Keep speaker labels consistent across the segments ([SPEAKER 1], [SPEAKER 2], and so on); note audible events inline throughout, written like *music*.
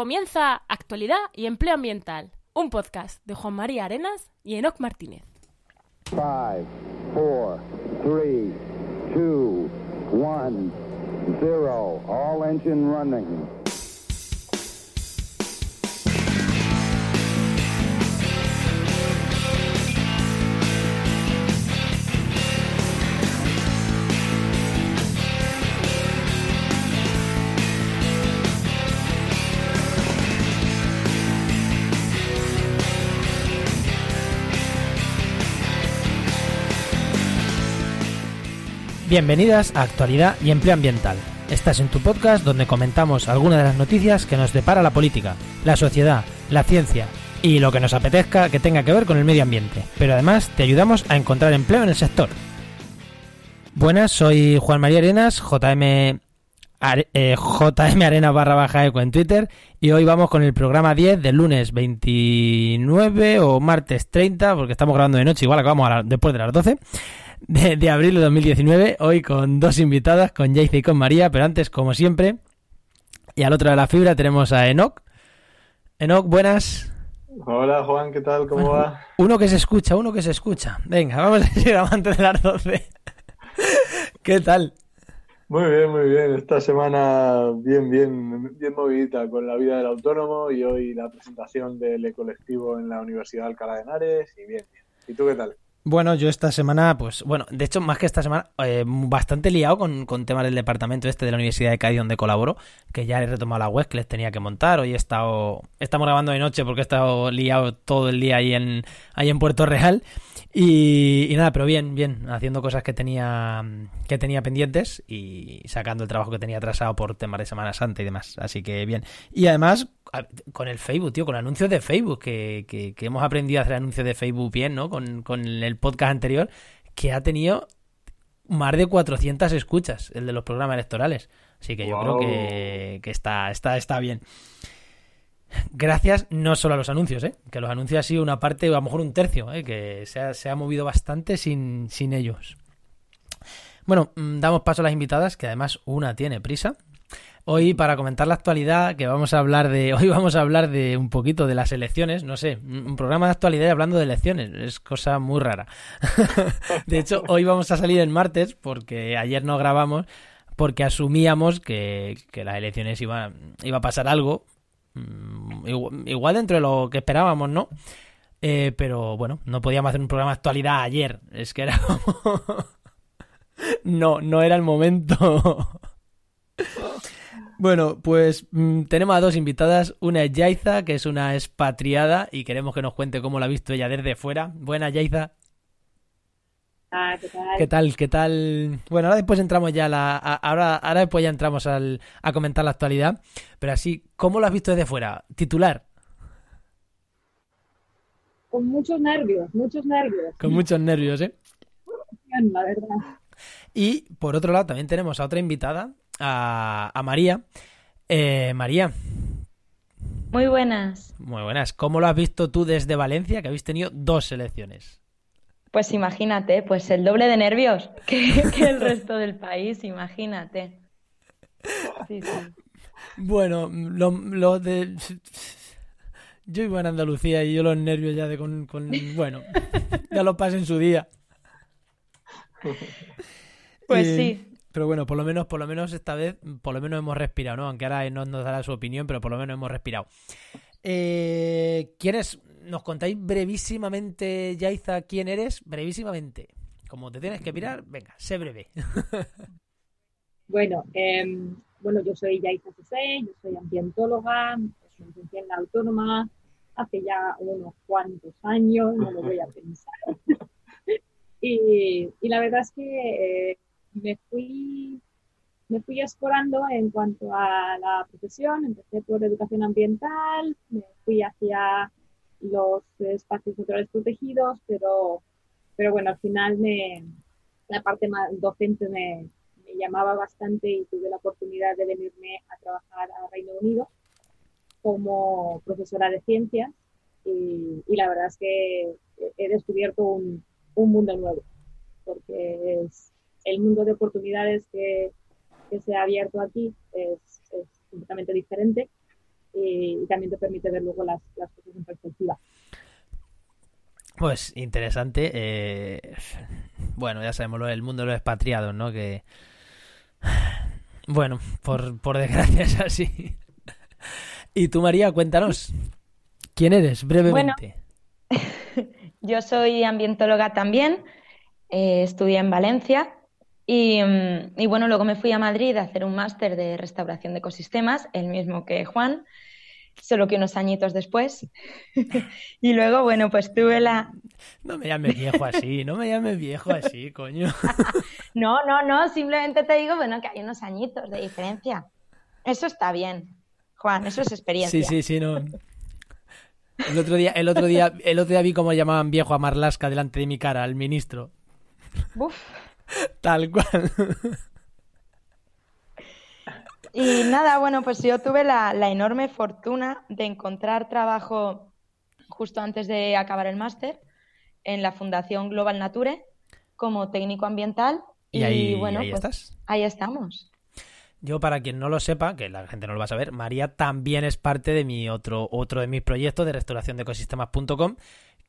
[SPEAKER 1] Comienza Actualidad y Empleo Ambiental, un podcast de Juan María Arenas y Enoc Martínez.
[SPEAKER 2] 5, 4, 3, 2, 1, 0. All engine running.
[SPEAKER 3] Bienvenidas a Actualidad y Empleo Ambiental. Estás en tu podcast donde comentamos algunas de las noticias que nos depara la política, la sociedad, la ciencia y lo que nos apetezca que tenga que ver con el medio ambiente. Pero además te ayudamos a encontrar empleo en el sector. Buenas, soy Juan María Arenas, JM, Are- eh, JM Arenas barra baja eco en Twitter y hoy vamos con el programa 10 del lunes 29 o martes 30 porque estamos grabando de noche, igual acabamos a después de las 12 de, de abril de 2019, hoy con dos invitadas, con Jayce y con María, pero antes, como siempre, y al otro de la fibra tenemos a Enoch. Enoch, buenas.
[SPEAKER 4] Hola Juan, ¿qué tal? ¿Cómo va?
[SPEAKER 3] Uno que se escucha, uno que se escucha. Venga, vamos a seguir antes de las 12. *laughs* ¿Qué tal?
[SPEAKER 4] Muy bien, muy bien. Esta semana bien, bien, bien movidita con la vida del autónomo y hoy la presentación del ecolectivo en la Universidad de Alcalá de Henares y bien, bien. ¿Y tú qué tal?
[SPEAKER 3] Bueno, yo esta semana, pues, bueno, de hecho, más que esta semana, eh, bastante liado con, con temas del departamento este de la Universidad de Cádiz donde colaboro, que ya he retomado la web que les tenía que montar. Hoy he estado, estamos grabando de noche porque he estado liado todo el día ahí en, ahí en Puerto Real. Y, y nada, pero bien, bien, haciendo cosas que tenía, que tenía pendientes y sacando el trabajo que tenía atrasado por temas de Semana Santa y demás. Así que bien. Y además, con el Facebook, tío, con anuncios de Facebook, que, que, que hemos aprendido a hacer anuncios de Facebook bien, ¿no? Con, con el podcast anterior, que ha tenido más de 400 escuchas, el de los programas electorales. Así que yo
[SPEAKER 4] Wow.
[SPEAKER 3] creo que, que está, está, está bien. Gracias no solo a los anuncios, ¿eh? que los anuncios ha sido una parte, a lo mejor un tercio, ¿eh? que se ha, se ha movido bastante sin, sin ellos. Bueno, mm, damos paso a las invitadas, que además una tiene prisa. Hoy para comentar la actualidad, que vamos a hablar de, *laughs* hoy vamos a hablar de un poquito de las elecciones, no sé, un programa de actualidad hablando de elecciones, es cosa muy rara. *laughs* de hecho, hoy vamos a salir el martes porque ayer no grabamos porque asumíamos que, que las elecciones iba, iba a pasar algo, igual, igual dentro de lo que esperábamos, ¿no? Eh, pero bueno, no podíamos hacer un programa de actualidad ayer, es que era *laughs* como... no, no era el momento. *laughs* Bueno, pues mm, tenemos a dos invitadas. Una es Yaiza, que es una expatriada y queremos que nos cuente cómo la ha visto ella desde fuera. Buena, Yaiza.
[SPEAKER 5] Ah, ¿qué tal?
[SPEAKER 3] ¿Qué tal? ¿Qué tal? Bueno, ahora después entramos ya a la, a- ahora, ahora después ya entramos al, a comentar la actualidad. Pero así, ¿cómo lo has visto desde fuera? Titular,
[SPEAKER 5] Con muchos nervios, muchos nervios.
[SPEAKER 3] con muchos nervios, ¿eh?
[SPEAKER 5] La verdad.
[SPEAKER 3] Y por otro lado, también tenemos a otra invitada, a, a María. Eh, María,
[SPEAKER 6] Muy buenas.
[SPEAKER 3] muy buenas. ¿Cómo lo has visto tú desde Valencia, que habéis tenido dos selecciones?
[SPEAKER 6] Pues imagínate, pues el doble de nervios *laughs* que, que el resto del país, imagínate. Sí, sí.
[SPEAKER 3] Bueno, lo, lo de... Yo iba en Andalucía y yo los nervios ya de con... con- Bueno, *laughs* ya lo pasé en su día.
[SPEAKER 6] Pues
[SPEAKER 3] Y-
[SPEAKER 6] sí.
[SPEAKER 3] Pero bueno, por lo menos, por lo menos esta vez, por lo menos hemos respirado, ¿no? Aunque ahora no nos dará su opinión, pero por lo menos hemos respirado. Eh, ¿Quieres, nos contáis brevísimamente, Yaiza, quién eres? Brevísimamente. Como te tienes que mirar, venga, sé breve. *laughs*
[SPEAKER 5] Bueno, em, bueno, yo soy Yaiza Cesé, yo soy ambientóloga, soy en la autónoma hace ya unos cuantos años, no lo voy a pensar. *laughs* Y, y la verdad es que eh, me fui, me fui explorando en cuanto a la profesión, empecé por educación ambiental, me fui hacia los espacios naturales protegidos, pero, pero bueno, al final me, la parte más docente me, llamaba bastante y tuve la oportunidad de venirme a trabajar a Reino Unido como profesora de ciencias y, la verdad es que he descubierto un, un mundo nuevo, porque el mundo de oportunidades que, que se ha abierto aquí es, es completamente diferente y, y también te permite ver luego las, las cosas en perspectiva.
[SPEAKER 3] Pues interesante. eh, bueno, ya sabemos lo del mundo de los expatriados, ¿no? Que. Bueno, por, por desgracia es así. Y tú, María, cuéntanos. ¿Quién eres? Brevemente. *laughs*
[SPEAKER 6] Yo soy ambientóloga también, eh, estudié en Valencia y, mm, y bueno, luego me fui a Madrid a hacer un máster de restauración de ecosistemas, el mismo que Juan, solo que unos añitos después. *laughs* Y luego, bueno, pues tuve la...
[SPEAKER 3] No me llames viejo así, no me llames viejo así, coño. *laughs*
[SPEAKER 6] No, no, no, simplemente te digo, bueno, que hay unos añitos de diferencia. Eso está bien, Juan, eso es experiencia.
[SPEAKER 3] Sí, sí, sí, no. El otro día, el otro día, el otro día vi cómo llamaban viejo a Marlaska delante de mi cara, al ministro.
[SPEAKER 6] Uf. *laughs*
[SPEAKER 3] Tal cual.
[SPEAKER 6] Y nada, bueno, pues yo tuve la, la enorme fortuna de encontrar trabajo justo antes de acabar el máster en la Fundación Global Nature como técnico ambiental.
[SPEAKER 3] Y ahí,
[SPEAKER 6] bueno,
[SPEAKER 3] ahí
[SPEAKER 6] pues
[SPEAKER 3] estás.
[SPEAKER 6] ahí estamos.
[SPEAKER 3] Yo, para quien no lo sepa, que la gente no lo va a saber, María también es parte de mi otro, otro de mis proyectos de restauración de ecosistemas.com,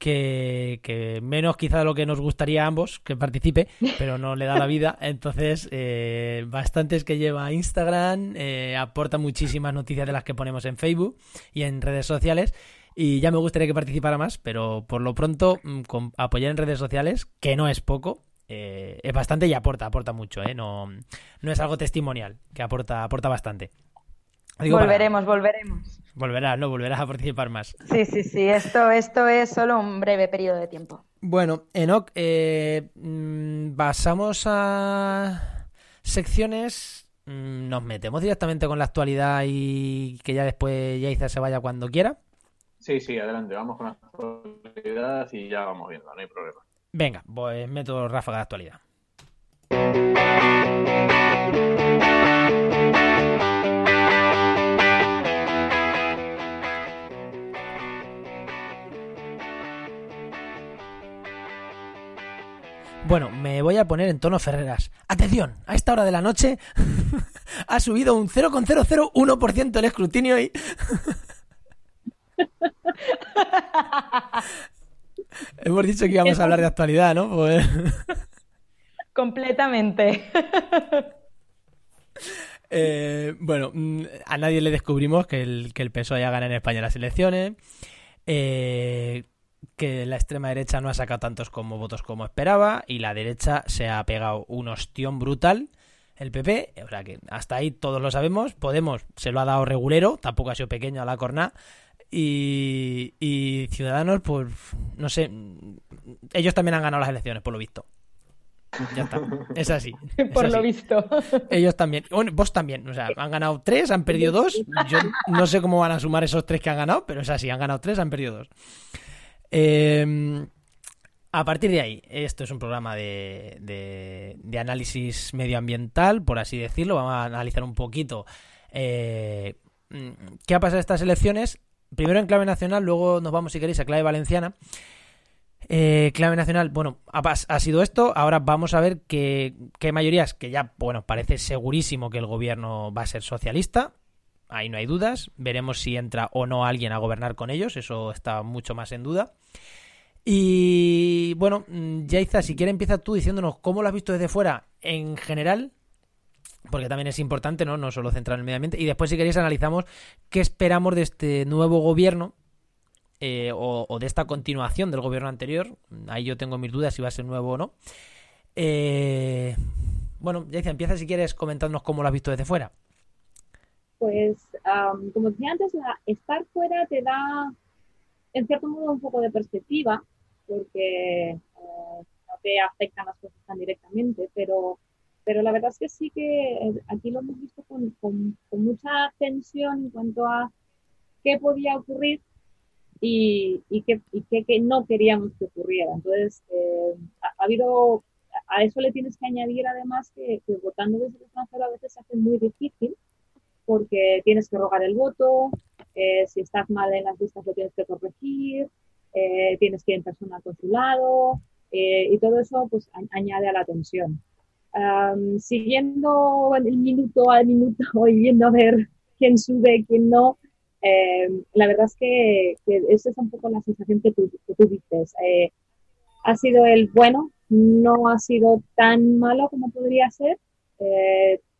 [SPEAKER 3] que, que menos quizá de lo que nos gustaría a ambos que participe, *laughs* pero no le da la vida. Entonces, eh, bastantes que lleva Instagram, eh, aporta muchísimas noticias de las que ponemos en Facebook y en redes sociales. Y ya me gustaría que participara más, pero por lo pronto mm, con apoyar en redes sociales, que no es poco, eh, es bastante y aporta, aporta mucho, ¿eh? No, no es algo testimonial, que aporta, aporta bastante. Digo, para-
[SPEAKER 6] volveremos, volveremos.
[SPEAKER 3] Volverás, no, volverás a participar más.
[SPEAKER 6] Sí, sí, sí, esto, esto es solo un breve periodo de tiempo.
[SPEAKER 3] Bueno, Enoch, eh, mm, pasamos a secciones. mm, Nos metemos directamente con la actualidad y que ya después Yaiza se vaya cuando quiera.
[SPEAKER 4] Sí, sí, adelante, vamos con la actualidad y ya vamos viendo, no hay problema.
[SPEAKER 3] Venga, pues meto ráfaga de actualidad. Bueno, me voy a poner en tono Ferreras. Atención, a esta hora de la noche *laughs* ha subido un 0,001% el escrutinio y... *laughs* Hemos dicho que íbamos a hablar de actualidad, ¿no? Pues... *laughs*
[SPEAKER 6] Completamente.
[SPEAKER 3] Eh, bueno, mm, a nadie le descubrimos que el, que el PSOE ya gana en España las elecciones, eh, que la extrema derecha no ha sacado tantos como votos como esperaba y la derecha se ha pegado un ostión brutal. El PP, o sea que hasta ahí todos lo sabemos. Podemos se lo ha dado regulero, tampoco ha sido pequeño a la corna. Y, y Ciudadanos, pues no sé, ellos también han ganado las elecciones, por lo visto. Ya está, es así. *laughs* es
[SPEAKER 6] Por lo visto.
[SPEAKER 3] Ellos también. Bueno, vos también. O sea, han ganado tres, han perdido dos. Yo no sé cómo van a sumar esos tres que han ganado, pero es así. Han ganado tres, han perdido dos. Eh, a partir de ahí, esto es un programa de, análisis medioambiental, por así decirlo. Vamos a analizar un poquito eh, mm, qué ha pasado en estas elecciones. Primero en clave nacional, luego nos vamos, si queréis, a clave valenciana. Eh, clave nacional, bueno, ha, sido esto. Ahora vamos a ver qué mayorías, que ya, bueno, parece segurísimo que el gobierno va a ser socialista. Ahí no hay dudas. Veremos si entra o no alguien a gobernar con ellos. Eso está mucho más en duda. Y bueno, mm, Yaiza, si quieres empieza tú diciéndonos cómo lo has visto desde fuera en general, porque también es importante, ¿no? No solo centrar en el medio ambiente. Y después, si queréis, analizamos qué esperamos de este nuevo gobierno eh, o, de esta continuación del gobierno anterior. Ahí yo tengo mis dudas si va a ser nuevo o no. Eh, bueno, Yaiza, empieza si quieres comentándonos cómo lo has visto desde fuera.
[SPEAKER 5] Pues, am, como decía antes, la- estar fuera te da, en cierto modo, un poco de perspectiva, porque eh, no te afectan las cosas tan directamente, pero, pero la verdad es que sí que eh, aquí lo hemos visto con, con- mucha tensión en cuanto a qué podía ocurrir y, y qué, y qué- no queríamos que ocurriera. Entonces, eh, ha, ha habido, a eso le tienes que añadir además que, que votando desde el extranjero a veces se hace muy difícil porque tienes que rogar el voto, eh, si estás mal en las listas lo tienes que corregir, eh, tienes que ir en persona al consulado, eh, y todo eso pues añade a la tensión. Am, siguiendo el minuto al minuto *laughs* y viendo a ver quién sube, quién no, Eh, la verdad es que, que, esa es un poco la sensación que tú, que tú dices. Ha sido el bueno, no ha sido tan malo como podría ser.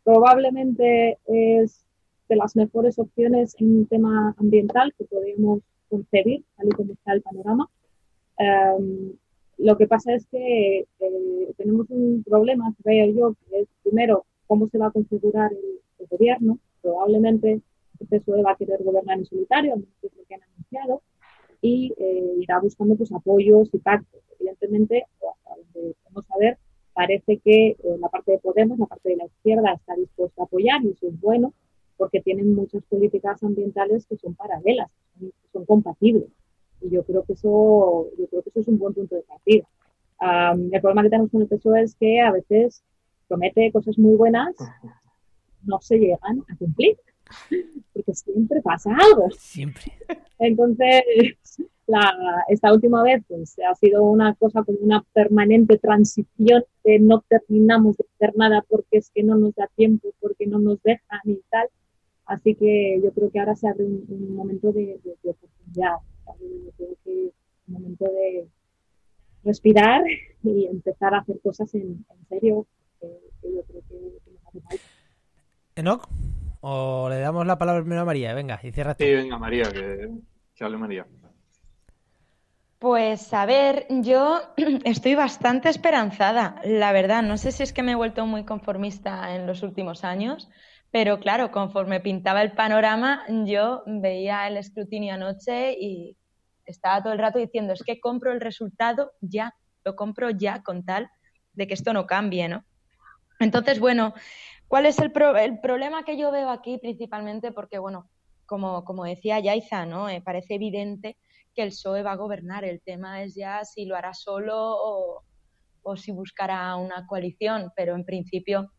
[SPEAKER 5] Probablemente es de las mejores opciones en un tema ambiental que podríamos concebir, tal y como está el panorama. Um, lo que pasa es que eh, tenemos un problema, creo yo, que es primero cómo se va a configurar el, el gobierno. Probablemente el PSOE va a querer gobernar en solitario, no es lo que han anunciado, y eh, irá buscando pues, apoyos y pactos. Evidentemente, hasta donde podemos saber, parece que eh, la parte de Podemos, la parte de la izquierda, está dispuesta a apoyar y eso es bueno porque tienen muchas políticas ambientales que son paralelas, que son compatibles. Y yo creo que eso, yo creo que eso es un buen punto de partida. Um, el problema que tenemos con el PSOE es que a veces promete cosas muy buenas, no se llegan a cumplir, porque siempre pasa algo.
[SPEAKER 3] Siempre.
[SPEAKER 5] Entonces, la, esta última vez pues, ha sido una cosa como una permanente transición que no terminamos de hacer nada porque es que no nos da tiempo, porque no nos dejan y tal. Así que yo creo que ahora se abre un, un momento de, de, de oportunidad. Yo creo que es un momento de respirar *laughs* y empezar a hacer cosas en, en serio, que, que, yo creo que, que nos hace falta.
[SPEAKER 3] ¿Enoch? ¿O le damos la palabra primero a María? Venga, y cierra.
[SPEAKER 4] Sí, venga, María, que, que hable María.
[SPEAKER 6] Pues a ver, yo *clears throat* estoy bastante esperanzada, la verdad. No sé si es que me he vuelto muy conformista en los últimos años, pero claro, conforme pintaba el panorama, yo veía el escrutinio anoche y estaba todo el rato diciendo, es que compro el resultado ya, lo compro ya con tal de que esto no cambie, ¿no? Entonces, bueno, ¿cuál es el, pro el problema que yo veo aquí principalmente? Porque, bueno, como, decía Yaiza, ¿no? Me parece evidente que el PSOE va a gobernar. El tema es ya si lo hará solo o si buscará una coalición, pero en principio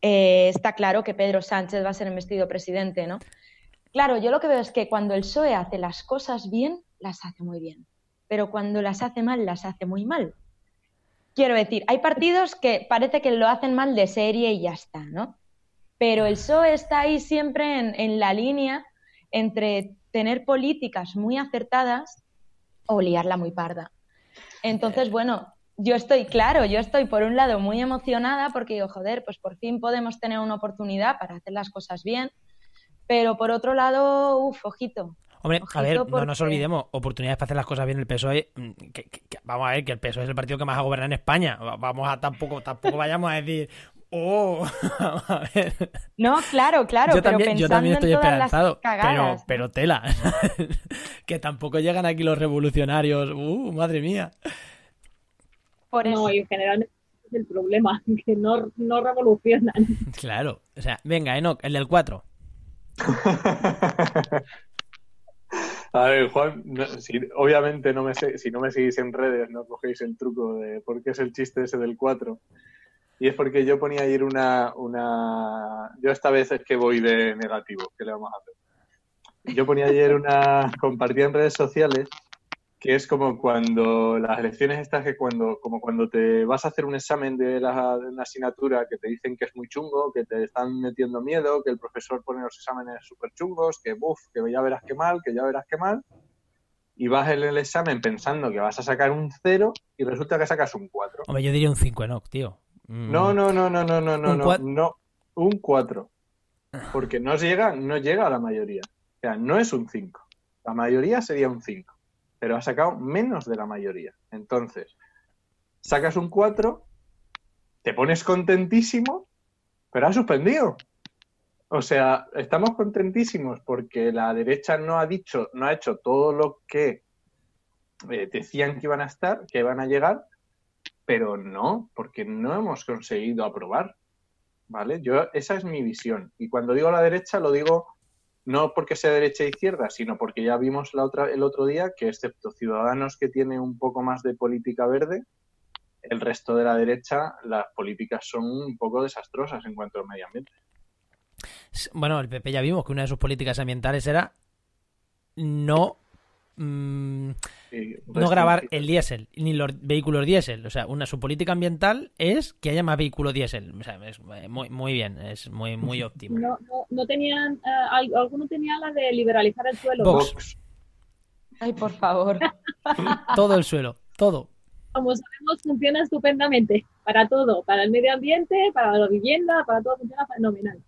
[SPEAKER 6] eh, está claro que Pedro Sánchez va a ser investido presidente, ¿no? Claro, yo lo que veo es que cuando el PSOE hace las cosas bien, las hace muy bien, pero cuando las hace mal, las hace muy mal. Quiero decir, hay partidos que parece que lo hacen mal de serie y ya está, ¿no? Pero el PSOE está ahí siempre en, en la línea entre tener políticas muy acertadas o liarla muy parda. Entonces, bueno, yo estoy, claro, yo estoy por un lado muy emocionada porque digo, joder, pues por fin podemos tener una oportunidad para hacer las cosas bien, pero por otro lado, uff, ojito.
[SPEAKER 3] Hombre,
[SPEAKER 6] ojito
[SPEAKER 3] a ver,
[SPEAKER 6] porque...
[SPEAKER 3] no nos olvidemos, oportunidades para hacer las cosas bien el PSOE, que, que, que, vamos a ver, que el PSOE es el partido que más ha gobernado en España, vamos a tampoco, tampoco vayamos a decir, Oh, *laughs* a ver.
[SPEAKER 6] No, claro, claro.
[SPEAKER 3] Yo
[SPEAKER 6] pero
[SPEAKER 3] también, yo también estoy esperanzado,
[SPEAKER 6] cagadas,
[SPEAKER 3] pero, pero tela. *laughs* que tampoco llegan aquí los revolucionarios. Uh, madre mía.
[SPEAKER 5] Por eso. No, y en general es el problema, *laughs* que no, no revolucionan. *laughs*
[SPEAKER 3] Claro. O sea, venga, Enoch, el del 4. *laughs*
[SPEAKER 4] A ver, Juan, no, si, obviamente no me sé, si no me seguís en redes no cogéis el truco de por qué es el chiste ese del 4. Y es porque yo ponía ayer una, una... Yo esta vez es que voy de negativo, ¿qué le vamos a hacer? Yo ponía ayer una... Compartía en redes sociales que es como cuando las elecciones estas que cuando como cuando te vas a hacer un examen de, la, de una asignatura que te dicen que es muy chungo, que te están metiendo miedo, que el profesor pone los exámenes súper chungos, que buf, que ya verás qué mal, que ya verás qué mal, y vas en el examen pensando que vas a sacar un 0 y resulta que sacas un 4.
[SPEAKER 3] Hombre, yo diría un 5 Enoch, tío.
[SPEAKER 4] No, no, no, no, no, no, no, no, no, un 4. Porque no llega, no llega a la mayoría. O sea, no es un 5. La mayoría sería un 5. Pero ha sacado menos de la mayoría. Entonces, sacas un 4, te pones contentísimo, pero ha suspendido. O sea, estamos contentísimos porque la derecha no ha dicho, no ha hecho todo lo que eh, decían que iban a estar, que iban a llegar, pero no, porque no hemos conseguido aprobar. ¿Vale? Yo, esa es mi visión. Y cuando digo la derecha, lo digo no porque sea derecha e izquierda, sino porque ya vimos la otra, el otro día que, excepto Ciudadanos que tiene un poco más de política verde, el resto de la derecha, las políticas son un poco desastrosas en cuanto al medio ambiente.
[SPEAKER 3] Bueno, el PP ya vimos que una de sus políticas ambientales era no. Mmm, no grabar el diésel, ni los vehículos diésel. O sea, una, su política ambiental es que haya más vehículos diésel. O sea, es muy, muy bien, es muy, muy *laughs* óptimo.
[SPEAKER 5] No, no, tenían, uh, alguno tenía la de liberalizar el suelo.
[SPEAKER 6] Ay, por favor. *laughs*
[SPEAKER 3] todo el suelo, todo.
[SPEAKER 5] Como sabemos, funciona estupendamente. Para todo, para el medio ambiente, para la vivienda, para todo funciona fenomenal.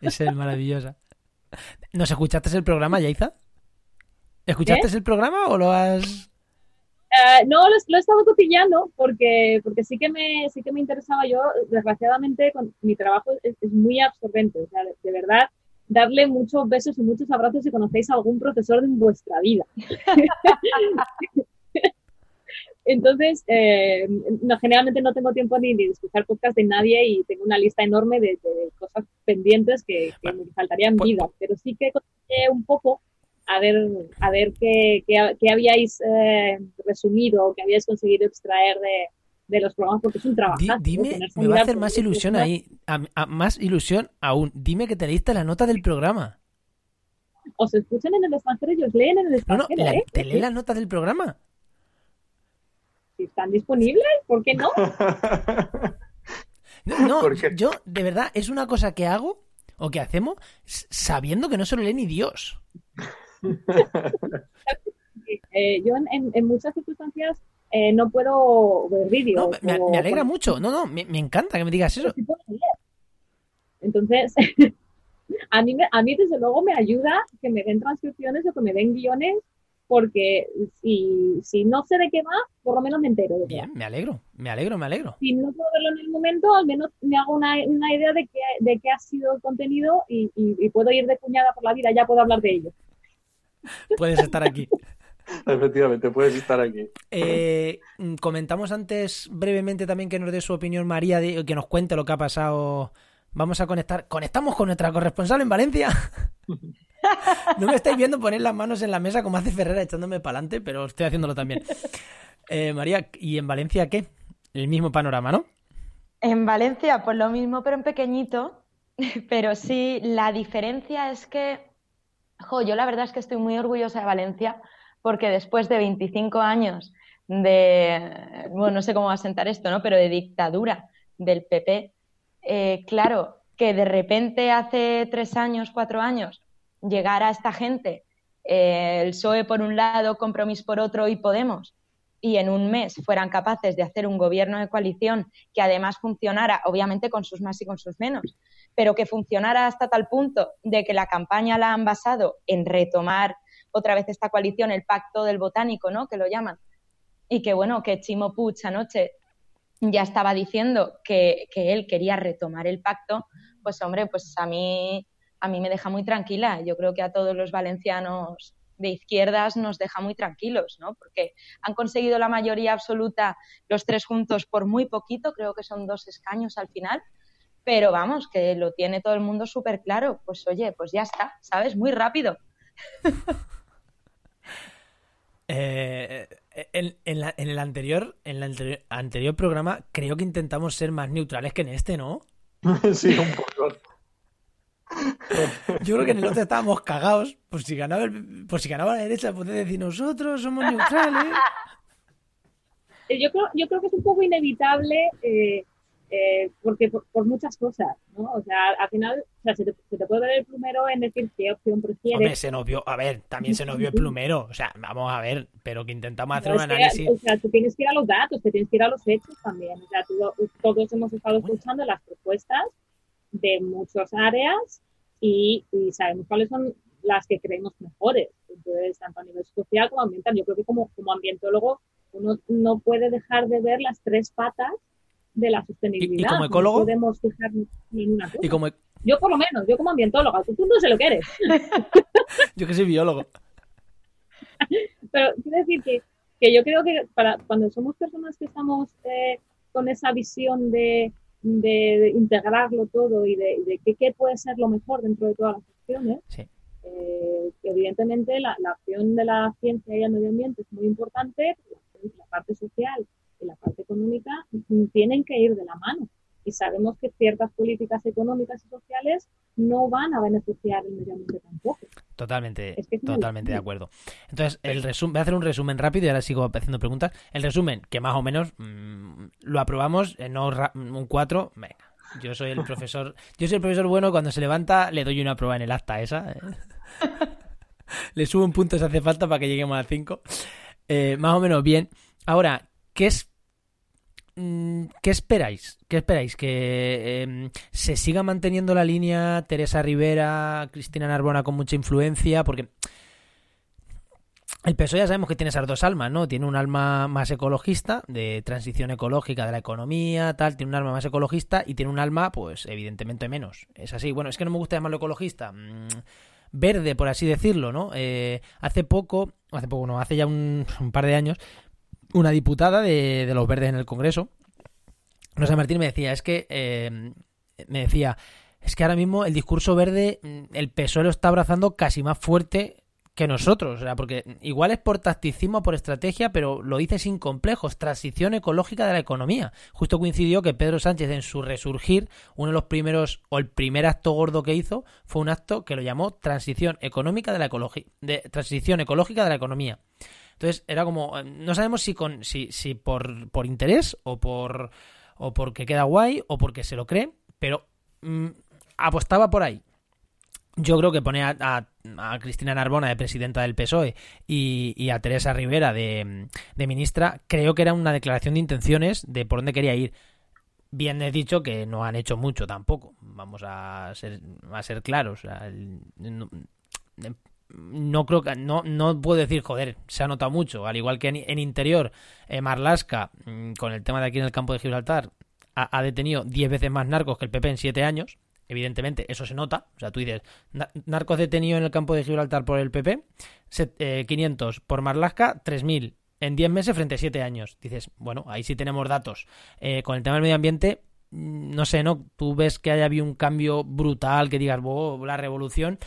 [SPEAKER 3] Es el maravillosa. ¿Nos escuchaste el programa, Yaiza? ¿Escuchaste ¿Eh? el programa o lo has...?
[SPEAKER 5] Eh, no, lo, he estado cotillando porque, porque sí, que me, sí que me interesaba. Yo, desgraciadamente, con, mi trabajo es, muy absorbente. O sea, de, verdad, darle muchos besos y muchos abrazos si conocéis a algún profesor en vuestra vida. *laughs* Entonces, eh, no, generalmente no tengo tiempo ni, de escuchar podcast de nadie y tengo una lista enorme de, cosas pendientes que, me faltarían pues, vida. Pero sí que un poco a ver, a ver qué, qué, habíais eh, resumido, qué habíais conseguido extraer de, los programas, porque es un trabajo.
[SPEAKER 3] dime, me va a hacer más ilusión ahí, más ilusión aún. Dime que te leíste la nota del programa.
[SPEAKER 5] Os escuchan en el extranjero y os leen en el extranjero. No, no,
[SPEAKER 3] ¿eh? ¿te lee la nota del programa?
[SPEAKER 5] Si están disponibles, ¿por qué no?
[SPEAKER 3] no, *laughs* yo, de verdad, es una cosa que hago o que hacemos sabiendo que no se lo lee ni Dios.
[SPEAKER 5] Eh, yo en, muchas circunstancias eh, no puedo ver vídeos.
[SPEAKER 3] me, alegra mucho, no, no, me, encanta que me digas eso.
[SPEAKER 5] Entonces, *laughs* a mí, a mí desde luego me ayuda que me den transcripciones o que me den guiones, porque si, si no sé de qué va, por lo menos me entero.
[SPEAKER 3] Bien, me alegro, me alegro, me alegro.
[SPEAKER 5] Si no puedo verlo en el momento, al menos me hago una, idea de qué, de qué ha sido el contenido y, y puedo ir de cuñada por la vida, ya puedo hablar de ello *laughs*
[SPEAKER 3] puedes estar aquí.
[SPEAKER 4] Efectivamente, puedes estar aquí.
[SPEAKER 3] Eh, comentamos antes brevemente también que nos dé su opinión María, de, que nos cuente lo que ha pasado. Vamos a conectar. ¿Conectamos con nuestra corresponsal en Valencia? *laughs* no me estáis viendo poner las manos en la mesa como hace Ferrera echándome para adelante, pero estoy haciéndolo también. Eh, María, ¿y en Valencia qué? El mismo panorama, ¿no?
[SPEAKER 6] En Valencia, pues lo mismo, pero en pequeñito. *laughs* Pero sí, la diferencia es que yo la verdad es que estoy muy orgullosa de Valencia porque después de 25 años de, bueno, no sé cómo va a sentar esto, ¿no? Pero de dictadura del PP, eh, claro, que de repente hace tres años, cuatro años, llegara esta gente, eh, el PSOE por un lado, Compromís por otro y Podemos, y en un mes fueran capaces de hacer un gobierno de coalición que además funcionara, obviamente con sus más y con sus menos, pero que funcionara hasta tal punto de que la campaña la han basado en retomar otra vez esta coalición, el pacto del botánico, ¿no? Que lo llaman. Y que bueno, que Chimo Puig anoche ya estaba diciendo que, que él quería retomar el pacto, pues hombre, pues a mí, a mí me deja muy tranquila. Yo creo que a todos los valencianos de izquierdas nos deja muy tranquilos, ¿no? Porque han conseguido la mayoría absoluta los tres juntos por muy poquito, creo que son dos escaños al final, pero vamos, que lo tiene todo el mundo súper claro. Pues oye, pues ya está, ¿sabes? Muy rápido. *laughs*
[SPEAKER 3] Eh, en, el anterior, en el anterior, programa creo que intentamos ser más neutrales que en este, ¿no? *laughs*
[SPEAKER 4] sí, un poco. *laughs*
[SPEAKER 3] Yo creo que en el otro estábamos cagados. Por si ganaba, por si ganaba la derecha, podés decir nosotros somos neutrales.
[SPEAKER 5] Yo creo, yo creo que es un poco inevitable eh, eh, porque por, muchas cosas, ¿no? O sea, al final, o sea, se te, puede ver el plumero en decir qué opción prefieres.
[SPEAKER 3] Hombre, se nos vio, a ver, también se nos vio el plumero, o sea, vamos a ver, pero que intentamos hacer un análisis.
[SPEAKER 5] o sea, tú tienes que ir a los datos, te tienes que ir a los hechos también. O sea, todos hemos estado escuchando las propuestas de muchas áreas y, y, sabemos cuáles son las que creemos mejores. Entonces, tanto a nivel social como ambiental. Yo creo que como, como ambientólogo uno no puede dejar de ver las tres patas de la sostenibilidad.
[SPEAKER 3] ¿Y, como ecólogo?
[SPEAKER 5] No podemos fijar en una cosa. Yo por lo menos, yo como ambientóloga, tú, no sé lo que eres. *laughs* *laughs*
[SPEAKER 3] yo que soy biólogo.
[SPEAKER 5] Pero quiero decir que, que, yo creo que para cuando somos personas que estamos eh, con esa visión de, de, integrarlo todo y de, de qué puede ser lo mejor dentro de todas las opciones, eh, evidentemente la, la, acción de la ciencia y el medio ambiente es muy importante, la parte social y la parte económica tienen que ir de la mano. y sabemos que ciertas políticas económicas y sociales no van a beneficiar el medio ambiente tampoco.
[SPEAKER 3] Totalmente, totalmente de acuerdo. Entonces, el resumen, voy a hacer un resumen rápido y ahora sigo haciendo preguntas. El resumen, que más o menos mm, lo aprobamos, en un 4, venga. Yo soy el profesor, *laughs* yo soy el profesor bueno cuando se levanta le doy una prueba en el acta esa. ¿eh? *laughs* le subo un punto si hace falta para que lleguemos a 5. Eh, más o menos bien. Ahora, ¿qué es mm, ¿Qué esperáis? ¿Qué esperáis? ¿Que em, se siga manteniendo la línea Teresa Rivera, Cristina Narbona con mucha influencia? Porque el PSOE ya sabemos que tiene esas dos almas, ¿no? Tiene un alma más ecologista, de transición ecológica de la economía, tal, tiene un alma más ecologista y tiene un alma, pues, evidentemente menos. Es así. Bueno, es que no me gusta llamarlo ecologista. Mm, verde, por así decirlo, ¿no? Eh, hace poco, hace poco no, hace ya un, par de años, una diputada de, de, los verdes en el Congreso, Rosa Martín me decía, es que, eh, me decía, es que ahora mismo el discurso verde, mm, el PSOE lo está abrazando casi más fuerte que nosotros, o sea, porque igual es por tacticismo, por estrategia, pero lo dice sin complejos, transición ecológica de la economía. Justo coincidió que Pedro Sánchez en su resurgir, uno de los primeros, o el primer acto gordo que hizo, fue un acto que lo llamó transición económica de la ecología, de transición ecológica de la economía. Entonces, era como, eh, no sabemos si con, si, si por, por interés, o por, o porque queda guay, o porque se lo cree, pero mm, apostaba por ahí yo creo que pone a, Cristina Narbona de presidenta del PSOE y, a Teresa Rivera de, ministra, creo que era una declaración de intenciones de por dónde quería ir. Bien he dicho que no han hecho mucho tampoco, vamos a ser, a ser claros. No, creo que no, no puedo decir, joder, se ha notado mucho. Al igual que en, interior, eh, Marlasca, mm, con el tema de aquí en el campo de Gibraltar, ha, ha detenido 10 veces más narcos que el PP en 7 años Evidentemente, eso se nota. O sea, tú dices, narcos detenidos en el campo de Gibraltar por el PP, 500 eh, por Marlaska, 3.000 en 10 meses frente a 7 años. Dices, bueno, ahí sí tenemos datos. Eh, con el tema del medio ambiente, mm, no sé, ¿no? Tú ves que haya habido un cambio brutal, que digas, wow, la revolución.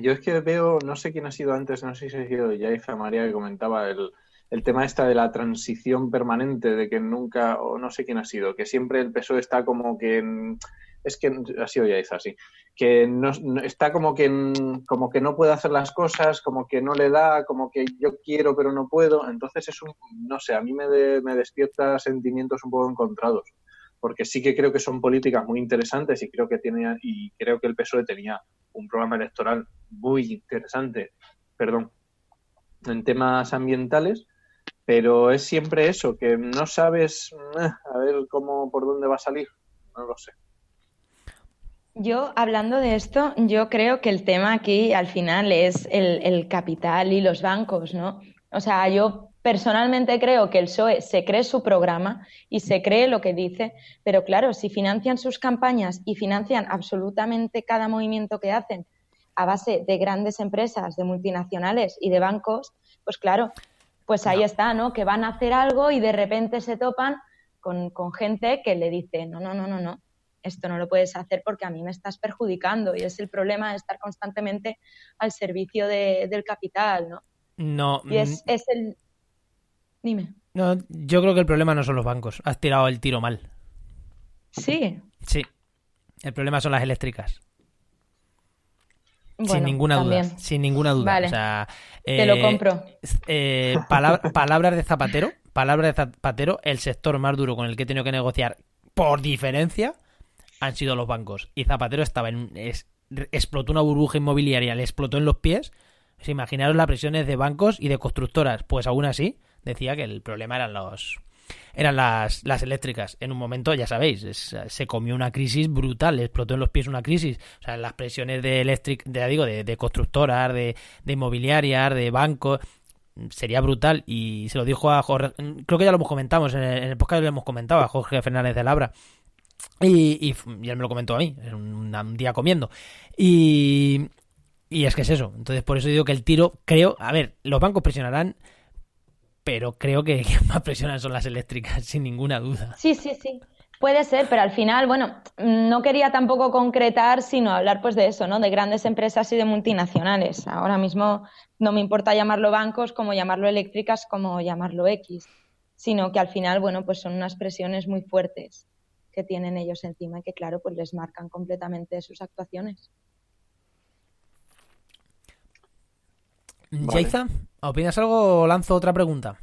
[SPEAKER 4] Yo es que veo, no sé quién ha sido antes, no sé si ha sido Yaiza María que comentaba el, el tema esta de la transición permanente, de que nunca, o no sé quién ha sido, que siempre el PSOE está como que es que ha sido ya así, que no, está como que como que no puede hacer las cosas, como que no le da, como que yo quiero pero no puedo, entonces es un, no sé, a mí me, me despierta sentimientos un poco encontrados, porque sí que creo que son políticas muy interesantes y creo que tiene y creo que el PSOE tenía un programa electoral muy interesante, perdón, en temas ambientales, pero es siempre eso, que no sabes eh, a ver cómo, por dónde va a salir, no lo sé.
[SPEAKER 6] Yo, hablando de esto, yo creo que el tema aquí al final es el, capital y los bancos, ¿no? O sea, yo personalmente creo que el PSOE se cree su programa y se cree lo que dice, pero claro, si financian sus campañas y financian absolutamente cada movimiento que hacen a base de grandes empresas, de multinacionales y de bancos, pues claro, pues ahí está, ¿no? Que van a hacer algo y de repente se topan con, gente que le dice, no, no, no, no, no, esto no lo puedes hacer porque a mí me estás perjudicando y es el problema de estar constantemente al servicio del capital, ¿no?
[SPEAKER 3] No.
[SPEAKER 6] Y es, mm. es el... Dime.
[SPEAKER 3] No, yo creo que el problema no son los bancos. Has tirado el tiro mal.
[SPEAKER 6] Sí.
[SPEAKER 3] Sí. El problema son las eléctricas sin ninguna duda. Sin ninguna duda.
[SPEAKER 6] Te lo eh, compro.
[SPEAKER 3] Eh, *laughs* palabras de Zapatero. Palabras de Zapatero. El sector más duro con el que he tenido que negociar por diferencia han sido los bancos. Y Zapatero estaba en. explotó una burbuja inmobiliaria, le explotó en los pies. Pues imaginaros las presiones de bancos y de constructoras. Pues aún así, decía que el problema eran los, eran las, las eléctricas. En un momento, ya sabéis, se comió una crisis brutal, explotó en los pies una crisis. O sea, las presiones de eléctrica, de, digo, de, constructoras, de, de inmobiliarias, de bancos, sería brutal. Y se lo dijo a Jorge, creo que ya lo hemos comentado, en el, podcast lo hemos comentado a Jorge Fernández de Labra. Y, y, él me lo comentó a mí, un, un día comiendo. Y, y es que es eso. Entonces, por eso digo que el tiro, creo, a ver, los bancos presionarán pero creo *laughs* que más presionan son las eléctricas, sin ninguna duda.
[SPEAKER 6] Sí, sí, sí. Puede ser, pero al final, bueno, no quería tampoco concretar, sino hablar pues de eso, ¿no? De grandes empresas y de multinacionales. Ahora mismo no me importa llamarlo bancos, como llamarlo eléctricas, como llamarlo X. sino que al final, bueno, pues son unas presiones muy fuertes que tienen ellos encima y que, claro, pues les marcan completamente sus actuaciones.
[SPEAKER 3] Vale. ¿opinas algo o lanzo otra pregunta?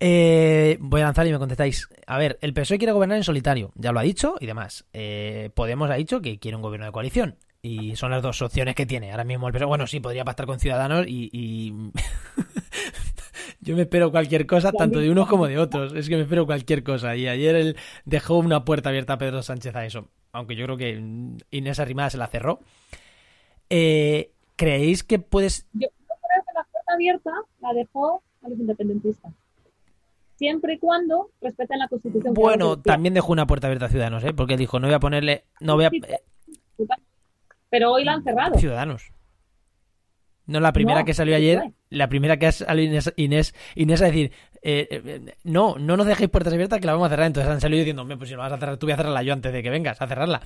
[SPEAKER 3] Eh, voy a lanzar y me contestáis. A ver, el PSOE quiere gobernar en solitario, ya lo ha dicho y demás. Eh, Podemos ha dicho que quiere un gobierno de coalición. Y son las dos opciones que tiene. Ahora mismo el PSOE, bueno, sí, podría pactar con Ciudadanos y... *laughs* Yo me espero cualquier cosa, tanto de unos como de otros. Es que me espero cualquier cosa. Y ayer dejó una puerta abierta a Pedro Sánchez a eso. Aunque yo creo que Inés Arrimada se la cerró. Eh, ¿Creéis que puedes...?
[SPEAKER 5] Yo creo que la puerta abierta la dejó a los independentistas. Siempre y cuando respeten la Constitución.
[SPEAKER 3] Bueno, también dejó una puerta abierta a Ciudadanos, ¿eh? Porque dijo, no voy a ponerle... no voy a...
[SPEAKER 5] Pero hoy la han cerrado.
[SPEAKER 3] Ciudadanos. No la primera que salió ayer, la primera que ha salido Inés, Inés, Inés a decir, eh, eh, no, no nos dejéis puertas abiertas que la vamos a cerrar. Entonces han salido diciendo, pues si no vas a cerrar, tú voy a cerrarla yo antes de que vengas a cerrarla.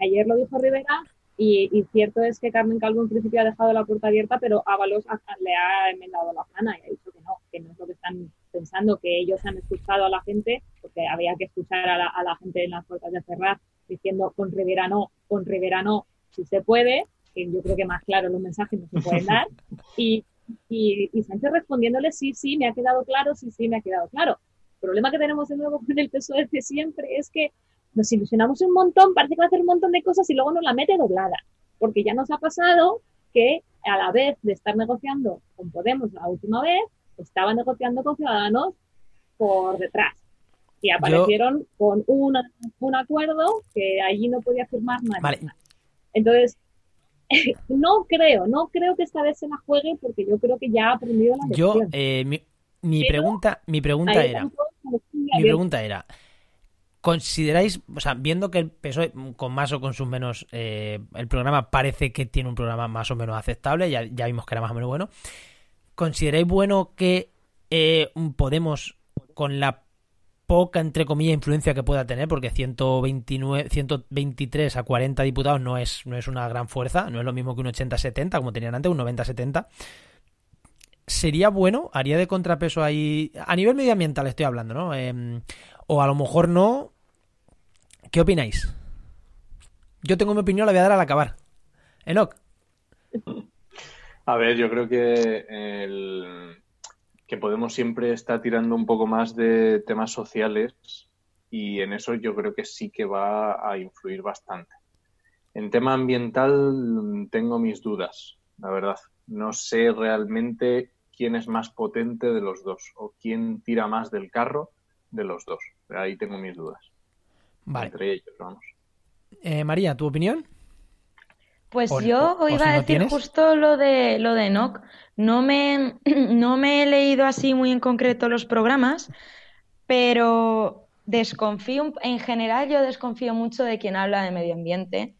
[SPEAKER 5] ayer lo dijo Rivera y, cierto es que Carmen Calvo en principio ha dejado la puerta abierta, pero Ábalos le ha enmendado la plana y ha dicho que no, que no es lo que están pensando, que ellos han escuchado a la gente, porque había que escuchar a la, a la gente en las puertas de cerrar, diciendo con Rivera no, con Rivera no, si se puede, yo creo que más claro los mensajes no se pueden dar. *laughs* Y, y, y, Sánchez respondiéndole, sí, sí, me ha quedado claro, sí, sí, me ha quedado claro. El problema que tenemos de nuevo con el PSOE de siempre es que nos ilusionamos un montón, parece que va a hacer un montón de cosas y luego nos la mete doblada. Porque ya nos ha pasado que a la vez de estar negociando con Podemos la última vez, estaba negociando con Ciudadanos por detrás. Y aparecieron con un, un acuerdo que allí no podía firmar nadie.
[SPEAKER 3] Vale.
[SPEAKER 5] Entonces, *laughs* no creo, no creo que esta vez se la juegue porque yo creo que ya ha aprendido la lección.
[SPEAKER 3] Yo, eh, mi, mi pregunta, mi pregunta era, mi pregunta era, ¿consideráis, o sea, viendo que el PSOE, con más o con sus menos, eh, el programa parece que tiene un programa más o menos aceptable, ya, vimos que era más o menos bueno, ¿consideráis bueno que eh, Podemos, con la poca, entre comillas, influencia que pueda tener, porque 129, 123 a 40 diputados no es, no es una gran fuerza, no es lo mismo que un 80-70, como tenían antes, un 90-70. Sería bueno, haría de contrapeso ahí, a nivel medioambiental estoy hablando, ¿no? Eh, o a lo mejor no. ¿Qué opináis? Yo tengo mi opinión, la voy a dar al acabar. Enoch.
[SPEAKER 4] A ver, yo creo que el, que Podemos siempre está tirando un poco más de temas sociales y en eso yo creo que sí que va a influir bastante. En tema ambiental tengo mis dudas, la verdad. No sé realmente quién es más potente de los dos o quién tira más del carro de los dos. Ahí tengo mis dudas.
[SPEAKER 3] Vale.
[SPEAKER 4] Entre ellos, vamos.
[SPEAKER 3] Eh, María, ¿tu opinión?
[SPEAKER 6] Pues yo iba a decir justo lo de lo de Enoch. No me, *clears throat* no me he leído así muy en concreto los programas, pero desconfío, en general yo desconfío mucho de quien habla de medio ambiente,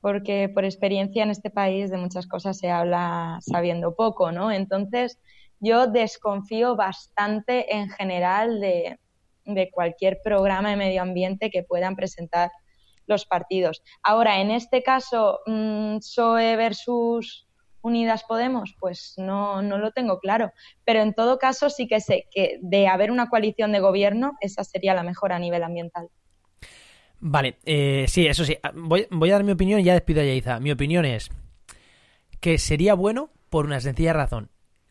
[SPEAKER 6] porque por experiencia en este país de muchas cosas se habla sabiendo poco, ¿no? Entonces yo desconfío bastante en general de, de cualquier programa de medio ambiente que puedan presentar los partidos. Ahora, en este caso, PSOE versus Unidas Podemos, pues no, no lo tengo claro. Pero en todo caso, sí que sé que de haber una coalición de gobierno, esa sería la mejor a nivel ambiental.
[SPEAKER 3] Vale, eh, sí, eso sí. Voy, voy, a dar mi opinión y ya despido a Yaiza. Mi opinión es que sería bueno por una sencilla razón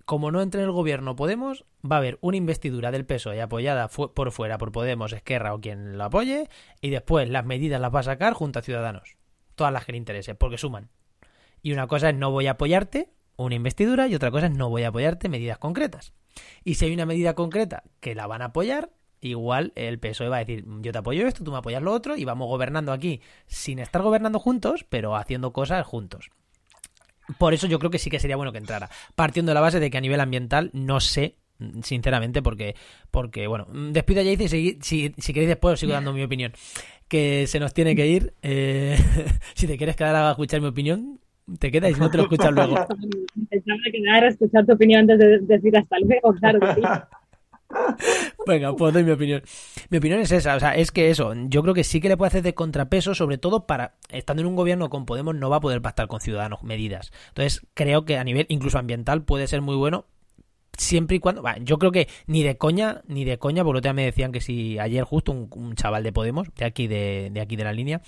[SPEAKER 3] como no entre en el gobierno Podemos, va a haber una investidura del PSOE apoyada por fuera por Podemos, Esquerra o quien lo apoye, y después las medidas las va a sacar junto a Ciudadanos. Todas las que le interese, porque suman. Y una cosa es no voy a apoyarte una investidura y otra cosa es no voy a apoyarte medidas concretas. Y si hay una medida concreta que la van a apoyar, igual el PSOE va a decir yo te apoyo esto, tú me apoyas lo otro y vamos gobernando aquí sin estar gobernando juntos, pero haciendo cosas juntos. Por eso yo creo que sí que sería bueno que entrara. Partiendo de la base de que a nivel ambiental no sé, sinceramente, porque, porque bueno, despido a Jace y si, si, queréis después os sigo dando mi opinión. Que se nos tiene que ir. Eh, *laughs* si te quieres quedar a escuchar mi opinión, te quedas y no te lo escuchas luego. *laughs*
[SPEAKER 5] Pensaba que a escuchar tu opinión antes de decir hasta luego, claro que sí. *laughs*
[SPEAKER 3] Venga, pues doy mi opinión. Mi opinión es esa, o sea, es que eso, yo creo que sí que le puede hacer de contrapeso, sobre todo para, estando en un gobierno con Podemos, no va a poder pactar con Ciudadanos medidas. Entonces, creo que a nivel incluso ambiental puede ser muy bueno siempre y cuando. yo creo que ni de coña, ni de coña, por lo tanto me decían que si ayer justo un, chaval de Podemos, de aquí de aquí de la línea,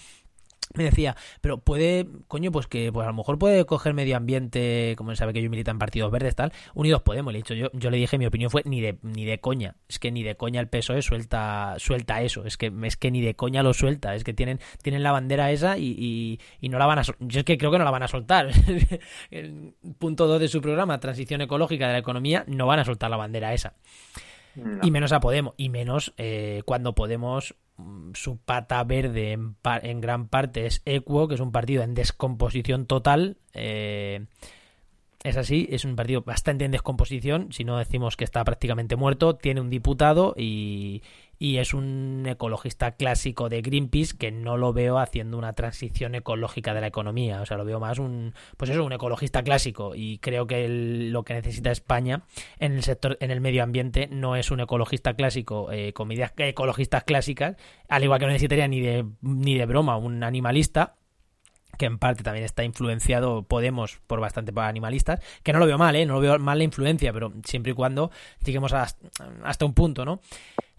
[SPEAKER 3] me decía, pero puede, coño, pues que pues a lo mejor puede coger medio ambiente, como sabe que yo milita en partidos verdes, tal, Unidos Podemos, le he dicho, yo, yo le dije, mi opinión fue ni de, ni de coña, es que ni de coña el PSOE suelta, suelta eso, es que, es que ni de coña lo suelta, es que tienen, tienen la bandera esa y, y, no la van a, yo es que creo que no la van a soltar, *laughs* el punto 2 de su programa, transición ecológica de la economía, no van a soltar la bandera esa. Y menos a Podemos, y menos eh, cuando Podemos Mm, su pata verde en, gran parte es Equo, que es un partido en descomposición total. Eh, es así, es un partido bastante en descomposición, si no decimos que está prácticamente muerto, tiene un diputado y, y es un ecologista clásico de Greenpeace que no lo veo haciendo una transición ecológica de la economía, o sea, lo veo más un pues eso, un ecologista clásico y creo que lo que necesita España en el sector en el medio ambiente no es un ecologista clásico eh, con medidas ecologistas clásicas, al igual que no necesitaría ni de ni de broma un animalista que en parte también está influenciado Podemos por bastante por animalistas, que no lo veo mal, ¿eh? no lo veo mal la influencia, pero siempre y cuando lleguemos hasta un punto, ¿no?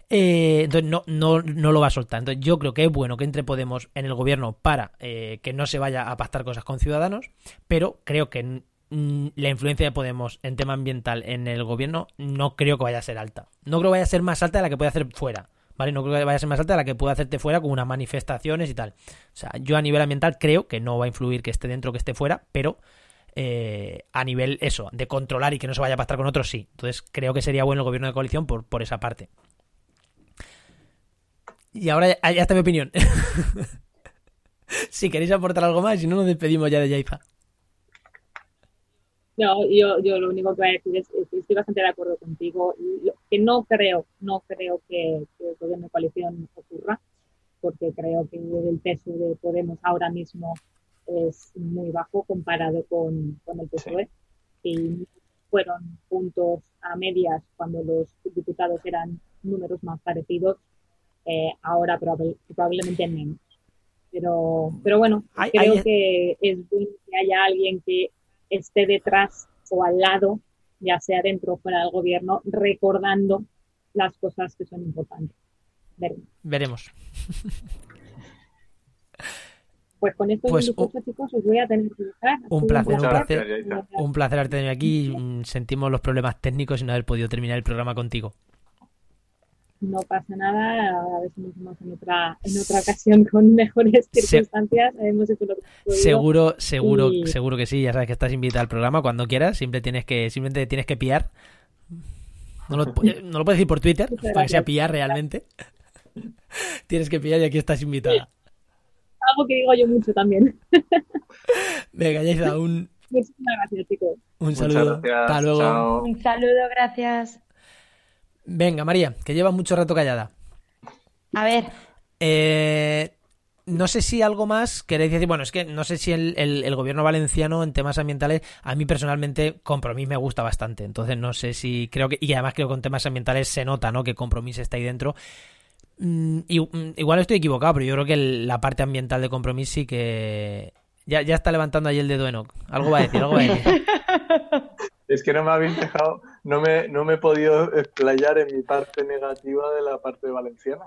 [SPEAKER 3] Eh, entonces no, no, no lo va a soltar. Entonces yo creo que es bueno que entre Podemos en el gobierno para eh, que no se vaya a pactar cosas con ciudadanos, pero creo que la influencia de Podemos en tema ambiental en el gobierno no creo que vaya a ser alta. No creo que vaya a ser más alta de la que puede hacer fuera. ¿Vale? No creo que vaya a ser más alta de la que puede hacerte fuera con unas manifestaciones y tal. O sea, yo a nivel ambiental creo que no va a influir que esté dentro que esté fuera, pero eh, a nivel eso, de controlar y que no se vaya a pactar con otros, sí. Entonces creo que sería bueno el gobierno de coalición por, por esa parte. Y ahora ya, está mi opinión. *laughs* si queréis aportar algo más, si no nos despedimos ya de Yaiza.
[SPEAKER 5] No, yo, yo lo único que voy a decir es, que estoy bastante de acuerdo contigo. Que no creo, no creo que, el gobierno de coalición ocurra, porque creo que el peso de Podemos ahora mismo es muy bajo comparado con, con el PSOE. Y fueron puntos a medias cuando los diputados eran números más parecidos eh, ahora probablemente menos. Pero, pero bueno, creo que es bueno que haya alguien que esté detrás o al lado, ya sea dentro o fuera del gobierno, recordando las cosas que son importantes.
[SPEAKER 3] Veremos. *laughs*
[SPEAKER 5] Pues con esto pues, chicos, os voy a tener que dejar.
[SPEAKER 3] Un placer, un placer, un placer haberte tenido aquí. *laughs* Sentimos los problemas técnicos y no haber podido terminar el programa contigo
[SPEAKER 5] no pasa nada, a ver si nos vemos en otra, en otra ocasión *laughs* con mejores circunstancias.
[SPEAKER 3] seguro, seguro, seguro que sí, ya sabes que estás invitada al programa cuando quieras, siempre tienes que, simplemente tienes que pillar. No lo, no lo puedes decir por Twitter, para que sea pillar realmente. *laughs* tienes que pillar y aquí estás invitada.
[SPEAKER 5] Algo que digo yo mucho también. *laughs*
[SPEAKER 3] Venga, ya un...
[SPEAKER 5] Muchísimas gracias, chicos.
[SPEAKER 3] Un saludo. Hasta luego.
[SPEAKER 6] Un saludo, gracias.
[SPEAKER 3] Venga, María, que lleva mucho rato callada.
[SPEAKER 6] A ver.
[SPEAKER 3] Eh, no sé si algo más queréis decir. Bueno, es que no sé si el, gobierno valenciano en temas ambientales, a mí personalmente, Compromís me gusta bastante. Entonces, no sé si creo que. Y además creo que con temas ambientales se nota, ¿no? Que Compromís está ahí dentro. Mm, mm, igual estoy equivocado, pero yo creo que la parte ambiental de Compromís sí que. Ya, ya está levantando ahí el dedo Enoch. Algo va a decir, algo va a decir. *laughs*
[SPEAKER 4] Es que no me habéis dejado, no me, no me he podido explayar en mi parte negativa de la parte valenciana.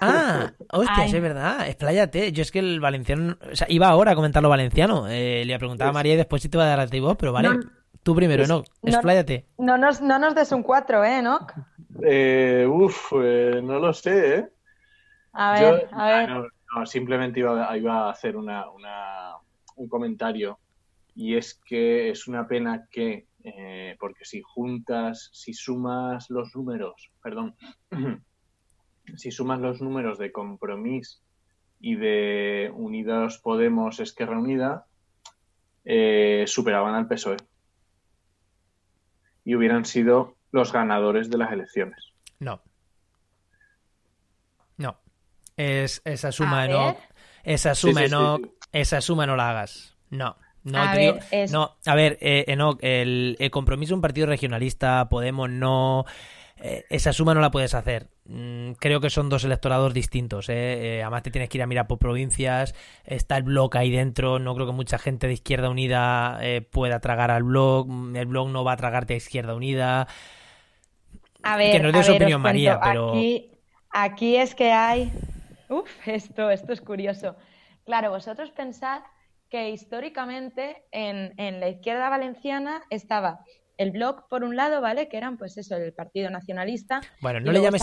[SPEAKER 3] Ah, hostia, es verdad, expláyate. Yo es que el valenciano, o sea, iba ahora a comentar lo valenciano. Eh, le preguntaba a María y después si te va a dar a ti vos, pero vale. Tú primero, no, expláyate.
[SPEAKER 6] No, nos, no nos des un 4, ¿eh, no?
[SPEAKER 4] Eh, uf, eh, no lo sé, ¿eh?
[SPEAKER 6] A ver, a ver.
[SPEAKER 4] No, simplemente iba, iba, a hacer una, una, un comentario y es que es una pena que, eh, porque si juntas, si sumas los números, perdón, *clears throat* si sumas los números de Compromís y de Unidos Podemos Esquerra Unida, eh, superaban al PSOE y hubieran sido los ganadores de las elecciones.
[SPEAKER 3] No. No. Es, esa suma no. Esa suma no. Esa suma no la hagas. No. No, a ver, no, a ver, eh, el, compromiso un partido regionalista, Podemos no, eh, esa suma no la puedes hacer. Mm, creo que son dos electorados distintos. ¿eh? ¿eh? además, te tienes que ir a mirar por provincias. Está el blog ahí dentro. No creo que mucha gente de Izquierda Unida pueda tragar al blog. Mm, el blog no va a tragarte a Izquierda Unida.
[SPEAKER 6] A ver, que no es de opinión, María, pero. Aquí, aquí, es que hay. Uf, esto, esto es curioso. Claro, vosotros pensad que históricamente en, en la izquierda valenciana estaba el blog por un lado, ¿vale? Que eran, pues eso, el Partido Nacionalista.
[SPEAKER 3] Bueno, no le llames.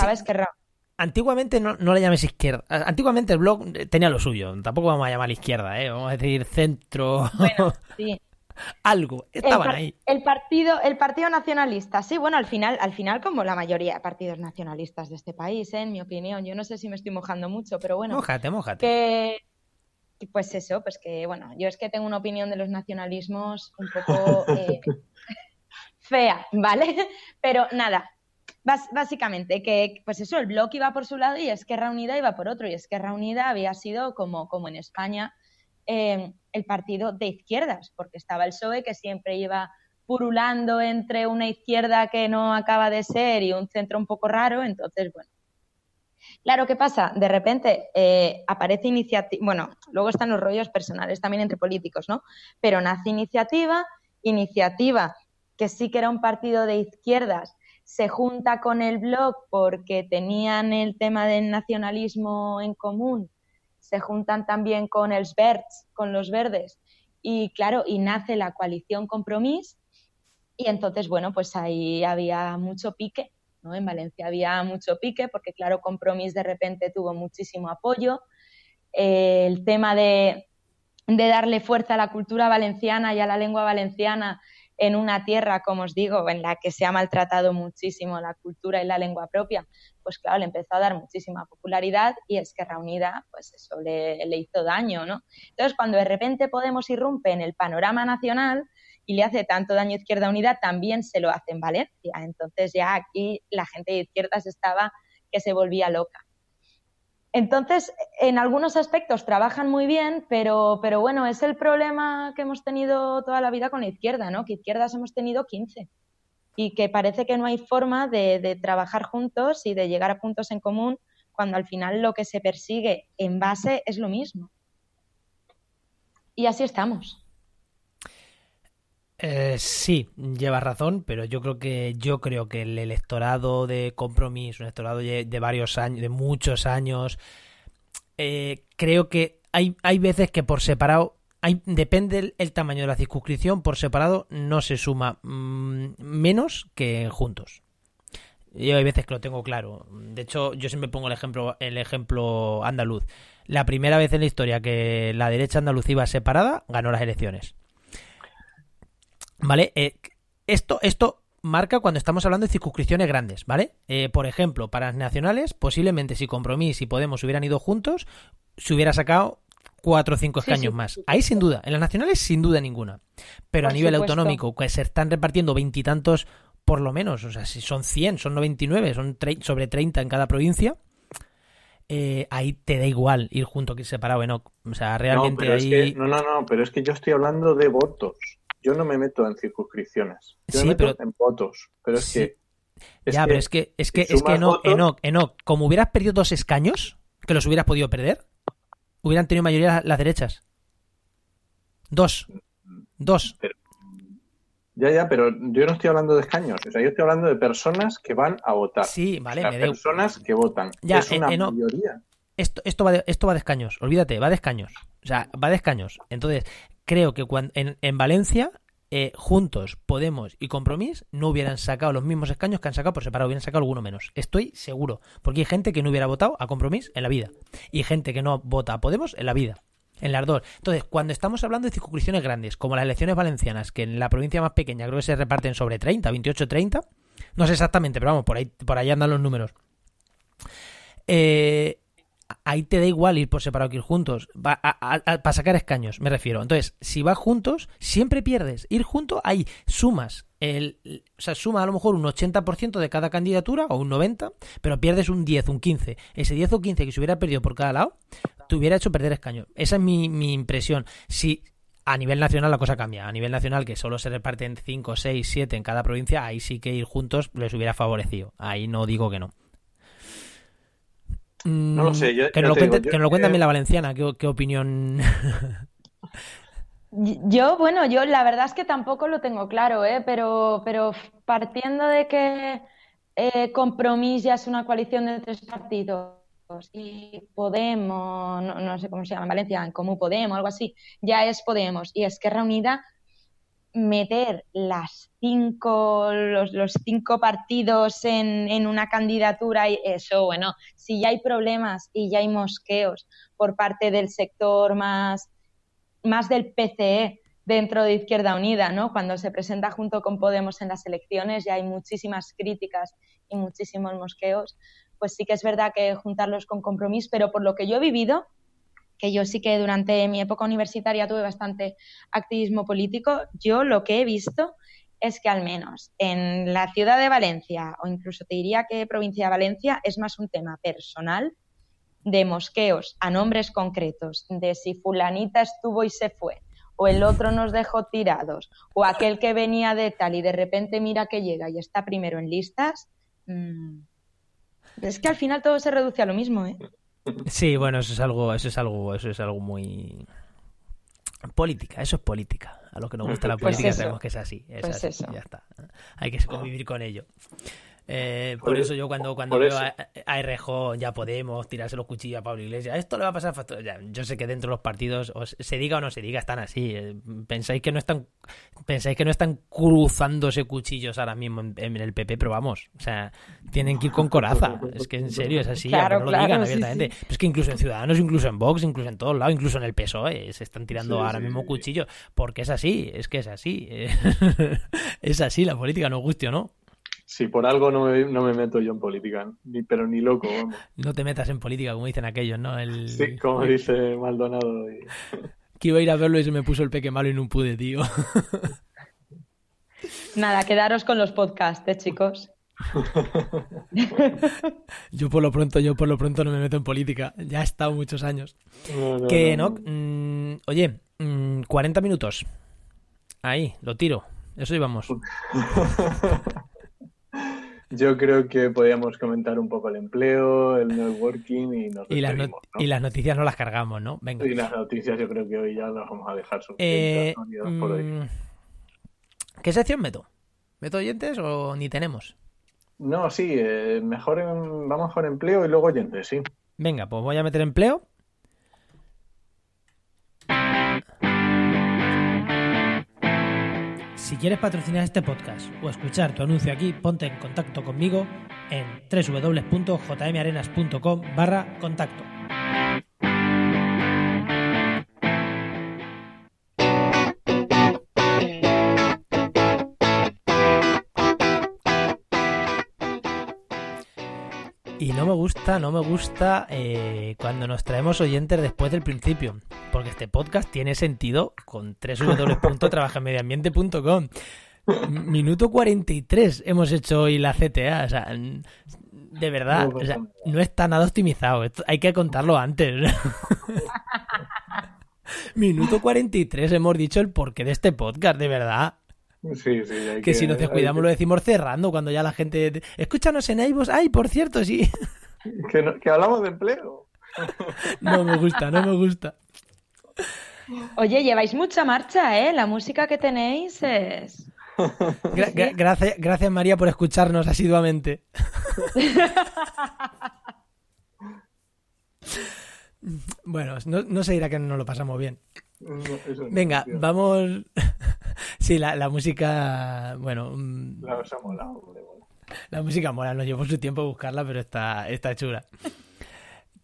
[SPEAKER 3] Antiguamente no, no, le llames izquierda. Antiguamente el blog tenía lo suyo. Tampoco vamos a llamar izquierda, ¿eh? Vamos a decir centro.
[SPEAKER 6] Bueno, *laughs* sí.
[SPEAKER 3] Algo. Estaban ahí.
[SPEAKER 6] El partido, el partido nacionalista. Sí, bueno, al final, al final, como la mayoría de partidos nacionalistas de este país, ¿eh? en mi opinión. Yo no sé si me estoy mojando mucho, pero bueno.
[SPEAKER 3] Mójate, mójate.
[SPEAKER 6] Que, pues eso, pues que bueno, yo es que tengo una opinión de los nacionalismos un poco *laughs* eh, fea, ¿vale? *laughs* Pero nada, básicamente que pues eso, el bloque iba por su lado y Esquerra Unida iba por otro y Esquerra Unida había sido como, como en España em, el partido de izquierdas, porque estaba el PSOE que siempre iba purulando entre una izquierda que no acaba de ser y un centro un poco raro, entonces bueno. Claro, ¿qué pasa? De repente eh, aparece iniciativa, bueno, luego están los rollos personales también entre políticos, ¿no? Pero nace iniciativa, iniciativa que sí que era un partido de izquierdas, se junta con el Bloc porque tenían el tema del nacionalismo en común, se juntan también con el Verds, con los verdes, y claro, y nace la coalición Compromís, y entonces, bueno, pues ahí había mucho pique, En Valencia había mucho pique, porque claro, Compromís de repente tuvo muchísimo apoyo. el tema de, de darle fuerza a la cultura valenciana y a la lengua valenciana en una tierra, como os digo, en la que se ha maltratado muchísimo la cultura y la lengua propia, pues claro, le empezó a dar muchísima popularidad y Esquerra Unida, pues eso le, hizo daño, ¿no? Entonces, cuando de repente Podemos irrumpe en el panorama nacional y le hace tanto daño a Izquierda Unida, también se lo hace en Valencia. Entonces ya aquí la gente de izquierdas estaba que se volvía loca. Entonces, en algunos aspectos trabajan muy bien, pero, pero bueno, es el problema que hemos tenido toda la vida con la izquierda, ¿no? Que izquierdas hemos tenido 15 y que parece que no hay forma de, de trabajar juntos y de llegar a puntos en común cuando al final lo que se persigue en base es lo mismo. Y así estamos.
[SPEAKER 3] Eh, sí, llevas razón, pero yo creo que yo creo que el electorado de compromiso, un electorado de, varios años, de muchos años, eh, creo que hay, hay veces que por separado, hay, depende el, tamaño de la circunscripción, por separado no se suma mm, menos que juntos. Yo hay veces que lo tengo claro. De hecho, yo siempre pongo el ejemplo, el ejemplo andaluz. La primera vez en la historia que la derecha andaluz iba separada, ganó las elecciones. ¿Vale? Eh, esto, esto marca cuando estamos hablando de circunscripciones grandes, ¿vale? Eh, por ejemplo, para las nacionales, posiblemente si Compromís y Podemos hubieran ido juntos, se hubiera sacado cuatro o cinco escaños más. Ahí sin duda, en las nacionales sin duda ninguna. Pero a nivel autonómico, que se están repartiendo veintitantos por lo menos, o sea, si son 100, son 99, son sobre 30 en cada provincia, eh, ahí te da igual ir junto que ir separado, ¿no? O sea, realmente ahí...
[SPEAKER 4] no, no, no, pero es que yo estoy hablando de votos yo no me meto en circunscripciones, yo me meto en votos, pero es que...
[SPEAKER 3] ya, pero es que, es que, es que no, Enoch, como hubieras perdido dos escaños, que los hubieras podido perder, hubieran tenido mayoría las derechas. Dos. Dos.
[SPEAKER 4] ya, ya, pero yo no estoy hablando de escaños, o sea, yo estoy hablando de personas que van a votar.
[SPEAKER 3] Sí, vale,
[SPEAKER 4] personas que votan. Ya, es una mayoría.
[SPEAKER 3] Esto, esto, va de, esto va de escaños, olvídate, va de escaños. O sea, va de escaños. Entonces, creo que cuando, en, Valencia, eh, juntos, Podemos y Compromís no hubieran sacado los mismos escaños que han sacado por separado, hubieran sacado alguno menos. Estoy seguro, porque hay gente que no hubiera votado a Compromís en la vida y gente que no vota a Podemos en la vida. En las dos. Entonces, cuando estamos hablando de circunscripciones grandes, como las elecciones valencianas, que en la provincia más pequeña creo que se reparten sobre 30, 28, 30, no sé exactamente, pero vamos, por ahí, por ahí andan los números. Eh, ahí te da igual ir por separado que ir juntos. para sacar escaños, me refiero. Entonces, si vas juntos, siempre pierdes. Ir juntos, ahí sumas. El, o sea, suma a lo mejor un 80% de cada candidatura o un 90%, pero pierdes un 10, un 15. Ese 10 o 15 que se hubiera perdido por cada lado, te hubiera hecho perder escaños. Esa es mi, mi impresión. Si A nivel nacional la cosa cambia. A nivel nacional, que solo se reparten 5, 6, 7 en cada provincia, ahí sí que ir juntos les hubiera favorecido. Ahí no digo que no.
[SPEAKER 4] No lo sé.
[SPEAKER 3] que, nos lo cuente, que lo cuente la valenciana. ¿Qué, qué opinión?
[SPEAKER 6] Yo, bueno, yo la verdad es que tampoco lo tengo claro, ¿eh? pero, pero partiendo de que eh, Compromís ya es una coalición de tres partidos y Podemos, no, sé cómo se llama en Valencia, en Comú Podemos, algo así, ya es Podemos y Esquerra Unida, meter las cinco, los, cinco partidos en, en, una candidatura y eso, bueno, si ya hay problemas y ya hay mosqueos por parte del sector más, más del PCE dentro de Izquierda Unida, ¿no? Cuando se presenta junto con Podemos en las elecciones ya hay muchísimas críticas y muchísimos mosqueos, pues sí que es verdad que juntarlos con compromiso, pero por lo que yo he vivido, que yo sí que durante mi época universitaria tuve bastante activismo político, yo lo que he visto es que al menos en la ciudad de Valencia, o incluso te diría que provincia de Valencia, es más un tema personal de mosqueos a nombres concretos, de si fulanita estuvo y se fue, o el otro nos dejó tirados, o aquel que venía de tal y de repente mira que llega y está primero en listas, mmm, es que al final todo se reduce a lo mismo, ¿eh?
[SPEAKER 3] Sí, bueno, eso es algo, eso es algo, eso es algo muy política, eso es política. A lo que nos gusta la pues política sabemos que es así, es pues así, ya está. Hay que convivir con ello. Eh, por, eso yo cuando, cuando veo a, a, ya podemos tirarse los cuchillos a Pablo Iglesias, esto le va a pasar ya, yo sé que dentro de los partidos, se diga o no se diga, están así. Eh, pensáis que no están pensáis que no están cruzándose cuchillos ahora mismo en, el PP, pero vamos, o sea, tienen que ir con coraza. Es que en serio es así, no lo digan abiertamente. es que incluso en Ciudadanos, incluso en Vox, incluso en todos lados, incluso en el PSOE, se están tirando ahora mismo cuchillos, porque es así, es que es así. *laughs* es así la política, no guste o no.
[SPEAKER 4] Si por algo no me, no me meto yo en política, ni, pero ni loco, vamos.
[SPEAKER 3] No te metas en política, como dicen aquellos, ¿no? El...
[SPEAKER 4] Sí, como dice Maldonado. *laughs*
[SPEAKER 3] Que iba a ir a verlo y se me puso el peque malo y no pude, tío. *laughs*
[SPEAKER 6] Nada, quedaros con los podcasts, ¿eh, chicos. *laughs*
[SPEAKER 3] yo por lo pronto, yo por lo pronto no me meto en política. Ya he estado muchos años. que no, mm, oye, 40 mm, minutos. Ahí, lo tiro. Eso íbamos.
[SPEAKER 4] Yo creo que podríamos comentar un poco el empleo, el networking y nos
[SPEAKER 3] y las, y las noticias no las cargamos, ¿no?
[SPEAKER 4] Venga. Y las noticias yo creo que hoy ya las vamos a dejar eh, por hoy. Mm,
[SPEAKER 3] ¿Qué sección meto? ¿Meto oyentes o ni tenemos?
[SPEAKER 4] No, sí, eh, mejor vamos por empleo y luego oyentes, sí.
[SPEAKER 3] Venga, pues voy a meter empleo Si quieres patrocinar este podcast o escuchar tu anuncio aquí, ponte en contacto conmigo en www.jmarenas.com barra contacto. Y no me gusta, no me gusta eh, cuando nos traemos oyentes después del principio, porque este podcast tiene sentido con www.trabajaenmedioambiente.com. *laughs* Minuto 43 hemos hecho hoy la CTA, o sea, de verdad, o sea, no está nada optimizado, hay que contarlo antes. *laughs* Minuto 43 hemos dicho el porqué de este podcast, de verdad.
[SPEAKER 4] Sí, sí,
[SPEAKER 3] que, que, si nos descuidamos lo decimos cerrando cuando ya la gente... Escúchanos en iVoox. Ay, por cierto, sí. *laughs*
[SPEAKER 4] Que, hablamos de empleo. *laughs*
[SPEAKER 3] No me gusta, no me gusta.
[SPEAKER 6] Oye, lleváis mucha marcha, ¿eh? La música que tenéis es...
[SPEAKER 3] gracias, gracias María por escucharnos asiduamente. *laughs* bueno, no, no se dirá que no lo pasamos bien. Venga, vamos. *laughs* sí, la, la, música. Bueno.
[SPEAKER 4] Mm, la,
[SPEAKER 3] la música mola, nos llevó su tiempo buscarla, pero está, está chula.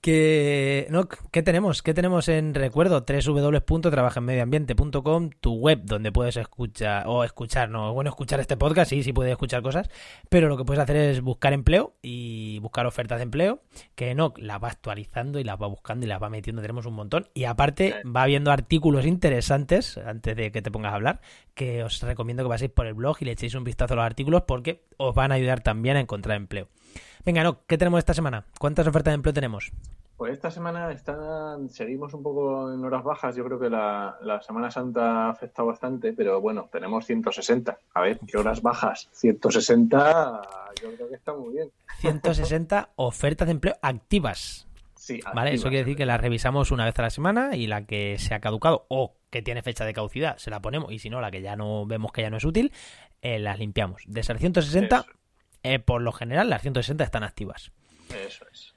[SPEAKER 3] Que, no, ¿Qué tenemos? ¿Qué tenemos en recuerdo? www.trabajenmedioambiente.com, tu web donde puedes escuchar, o escuchar, no, bueno, escuchar este podcast, sí, sí puedes escuchar cosas, pero lo que puedes hacer es buscar empleo y buscar ofertas de empleo, que no, la va actualizando y las va buscando y las va metiendo, tenemos un montón, y aparte va viendo artículos interesantes, antes de que te pongas a hablar, que os recomiendo que paséis por el blog y le echéis un vistazo a los artículos porque os van a ayudar también a encontrar empleo. Venga, no, ¿qué tenemos esta semana? ¿Cuántas ofertas de empleo tenemos?
[SPEAKER 4] Pues esta semana están, seguimos un poco en horas bajas. Yo creo que la, Semana Santa ha afectado bastante, pero bueno, tenemos 160. A ver, ¿qué horas bajas? 160, yo creo que está muy bien.
[SPEAKER 3] 160 ofertas de empleo activas.
[SPEAKER 4] Sí,
[SPEAKER 3] ¿Vale? Eso quiere decir que las revisamos una vez a la semana y la que se ha caducado o que tiene fecha de caducidad se la ponemos y si no, la que ya no vemos que ya no es útil, eh, las limpiamos. De esas 160, eh, por lo general, las 160 están activas.
[SPEAKER 4] Eso es.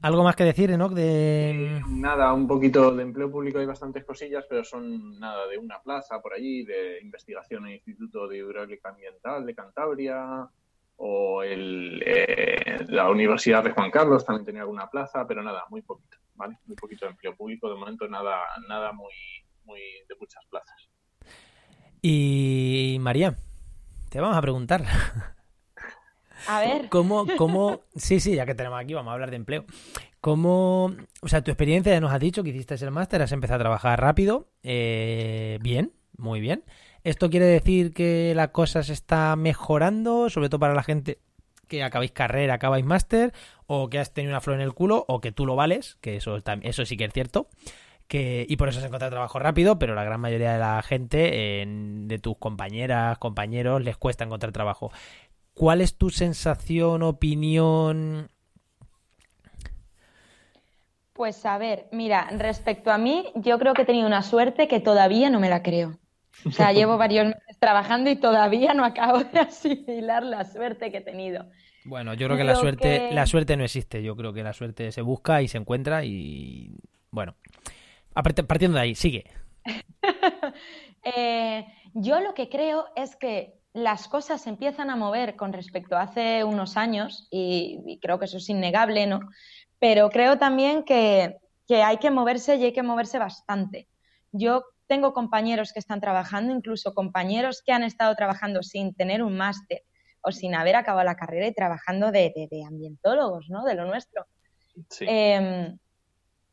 [SPEAKER 3] ¿Algo más que decir, Enoch? De...
[SPEAKER 4] nada, un poquito de empleo público hay bastantes cosillas, pero son nada de una plaza por allí, de investigación en el Instituto de Hidráulica Ambiental de Cantabria, o el, eh, la Universidad de Juan Carlos también tenía alguna plaza, pero nada, muy poquito, ¿vale? Muy poquito de empleo público, de momento nada, nada muy, muy de muchas plazas.
[SPEAKER 3] Y María, te vamos a preguntar. *laughs*
[SPEAKER 6] A ver.
[SPEAKER 3] ¿Cómo, cómo, sí, sí, ya que tenemos aquí, vamos a hablar de empleo. ¿Cómo, o sea, tu experiencia ya nos has dicho que hiciste el máster, has empezado a trabajar rápido, eh, bien, muy bien. ¿Esto quiere decir que la cosa se está mejorando, sobre todo para la gente que acabáis carrera, acabáis máster, o que has tenido una flor en el culo, o que tú lo vales, que eso, eso sí que es cierto, y por eso se encuentra trabajo rápido, pero la gran mayoría de la gente, de tus compañeras, compañeros, les cuesta encontrar trabajo. ¿Cuál es tu sensación, opinión?
[SPEAKER 6] Pues a ver, mira, respecto a mí, yo creo que he tenido una suerte que todavía no me la creo. O sea, llevo *laughs* varios meses trabajando y todavía no acabo de *laughs* asimilar la suerte que he tenido.
[SPEAKER 3] Bueno, yo creo que la suerte, la suerte no existe. Yo creo que la suerte se busca y se encuentra y bueno, partiendo de ahí, sigue. *laughs*
[SPEAKER 6] Eh, yo lo que creo es que las cosas se empiezan a mover con respecto a hace unos años y, creo que eso es innegable, ¿no? Pero creo también que, hay que moverse y hay que moverse bastante. Yo tengo compañeros que están trabajando, incluso compañeros que han estado trabajando sin tener un máster o sin haber acabado la carrera y trabajando de, ambientólogos, ¿no? De lo nuestro. Em,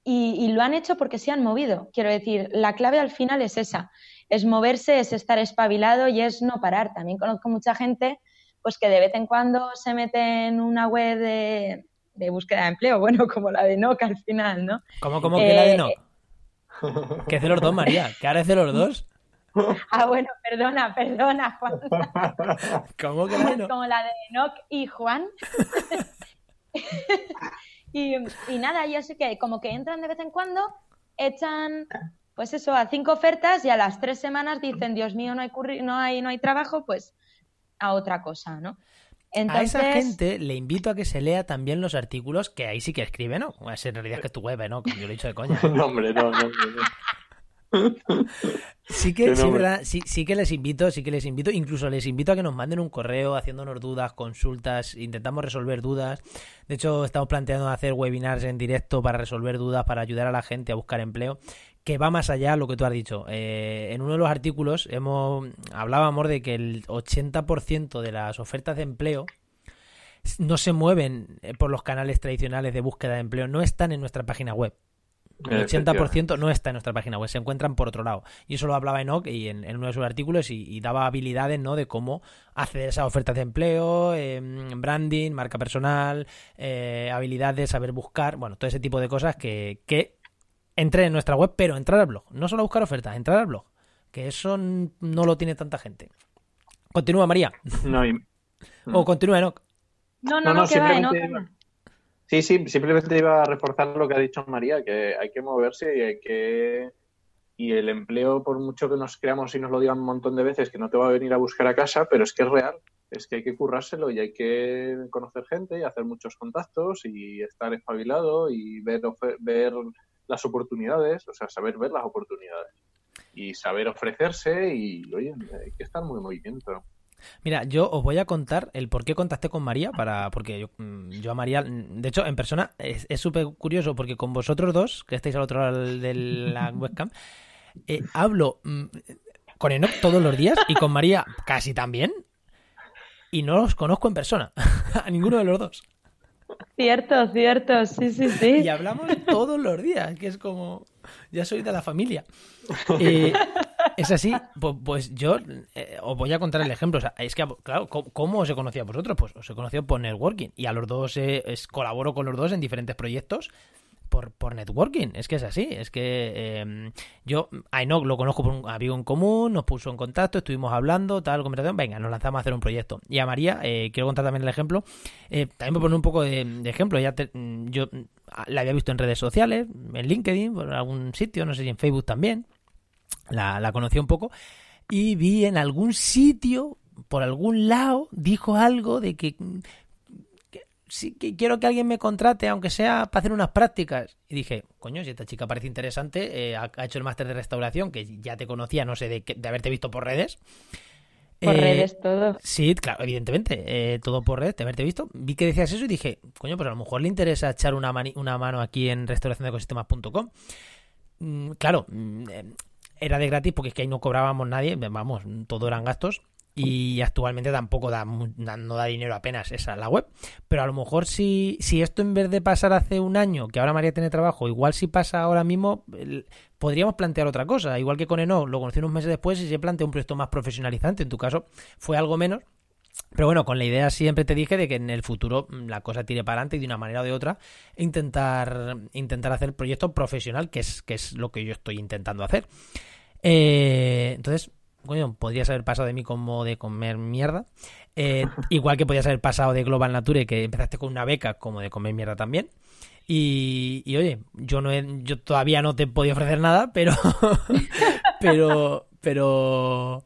[SPEAKER 6] y, y, lo han hecho porque se han movido. Quiero decir, la clave al final es esa es moverse, es estar espabilado y es no parar. También conozco mucha gente pues que de vez en cuando se mete en una web de, búsqueda de empleo, *laughs* bueno, como la de NOC al final, ¿no?
[SPEAKER 3] ¿Cómo, cómo que la de NOC? ¿Qué es de los dos, María? ¿Qué ahora es de los dos?
[SPEAKER 6] Ah, bueno, perdona, perdona, Juan. *laughs*
[SPEAKER 3] ¿Cómo que la de NOC?
[SPEAKER 6] Como la de NOC y Juan. *laughs* y, y nada, yo sé que como que entran de vez en cuando, echan pues eso, a cinco ofertas y a las tres semanas dicen, Dios mío, no hay, no hay, no hay trabajo, pues a otra cosa, ¿no?
[SPEAKER 3] Entonces... A esa gente le invito a que se lea también los artículos que ahí sí que escribe, ¿no? Es en realidad que es tu web, ¿no? Como yo lo he dicho de coña. *laughs*
[SPEAKER 4] no, hombre, no, no.
[SPEAKER 3] Sí que, sí, ¿verdad? Sí, sí, que les invito, sí que les invito, incluso les invito a que nos manden un correo haciéndonos dudas, consultas, intentamos resolver dudas. De hecho, estamos planteando hacer webinars en directo para resolver dudas, para ayudar a la gente a buscar empleo que va más allá de lo que tú has dicho. Eh, en uno de los artículos hemos hablábamos de que el 80% de las ofertas de empleo no se mueven eh, por los canales tradicionales de búsqueda de empleo, no están en nuestra página web. El 80% no está en nuestra página web, se encuentran por otro lado. Y eso lo hablaba Enoch y en, uno de sus artículos y, daba habilidades ¿no? de cómo acceder a esas ofertas de empleo, em, branding, marca personal, eh, habilidades, de saber buscar, bueno, todo ese tipo de cosas que, que entré en nuestra web, pero entrar al blog. No solo buscar ofertas, entrar al blog. Que eso no lo tiene tanta gente. Continúa, María.
[SPEAKER 4] No, *laughs*
[SPEAKER 3] O continúa,
[SPEAKER 6] Enoch. No, no, no, que va, Enoch.
[SPEAKER 4] Sí, sí, simplemente iba a reforzar lo que ha dicho María, que hay que moverse y hay que... Y el empleo, por mucho que nos creamos y nos lo digan un montón de veces, que no te va a venir a buscar a casa, pero es que es real. Es que hay que currárselo y hay que conocer gente y hacer muchos contactos y estar espabilado y ver, ver las oportunidades, o sea, saber ver las oportunidades y saber ofrecerse y, oye, hay que estar muy en movimiento.
[SPEAKER 3] Mira, yo os voy a contar el por qué contacté con María, para porque yo, mm, yo a María, mm, de hecho, en persona es súper curioso porque con vosotros dos, que estáis al otro lado de la *laughs* webcam, eh, hablo mm, con Enoch todos los días y con María casi también y no los conozco en persona, *laughs* a ninguno de los dos.
[SPEAKER 6] Cierto, cierto, sí, sí, sí.
[SPEAKER 3] Y hablamos todos los días, que es como, ya soy de la familia. Eh, es así, pues, pues yo eh, os voy a contar el ejemplo. es que, claro, ¿cómo, os he conocido a vosotros? Pues os he conocido por networking y a los dos eh, colaboro con los dos en diferentes proyectos por, por networking, es que es así, es que em, yo a Enoch lo conozco por un amigo en común, nos puso en contacto, estuvimos hablando, tal, conversación, venga, nos lanzamos a hacer un proyecto. Y a María, eh, quiero contar también el ejemplo, eh, también por poner un poco de, ejemplo, ya yo la había visto en redes sociales, en LinkedIn, por algún sitio, no sé si en Facebook también, la, la conocí un poco, y vi en algún sitio, por algún lado, dijo algo de que sí que quiero que alguien me contrate, aunque sea para hacer unas prácticas. Y dije, coño, si esta chica parece interesante, eh, ha, hecho el máster de restauración, que ya te conocía, no sé, de, de haberte visto por redes.
[SPEAKER 6] Por eh, redes todo.
[SPEAKER 3] Sí, claro, evidentemente, eh, todo por redes, de haberte visto. Vi que decías eso y dije, coño, pues a lo mejor le interesa echar una, una mano aquí en restauracionecosistemas.com. Mm, claro, mm, era de gratis porque es que ahí no cobrábamos nadie, vamos, todo eran gastos y actualmente tampoco da, no da dinero apenas esa la web. Pero a lo mejor si, si esto en vez de pasar hace un año, que ahora María tiene trabajo, igual si pasa ahora mismo, podríamos plantear otra cosa. Igual que con Eno, lo conocí unos meses después y se plantea un proyecto más profesionalizante. En tu caso fue algo menos. Pero bueno, con la idea siempre te dije de que en el futuro la cosa tire para adelante y de una manera o de otra intentar, intentar hacer proyecto profesional, que es, que es lo que yo estoy intentando hacer. Eh, entonces, coño, podrías haber pasado de mí como de comer mierda. Eh, igual que podías haber pasado de Global Nature, que empezaste con una beca, como de comer mierda también. Y, oye, yo no yo todavía no te he podido ofrecer nada, pero *laughs* pero pero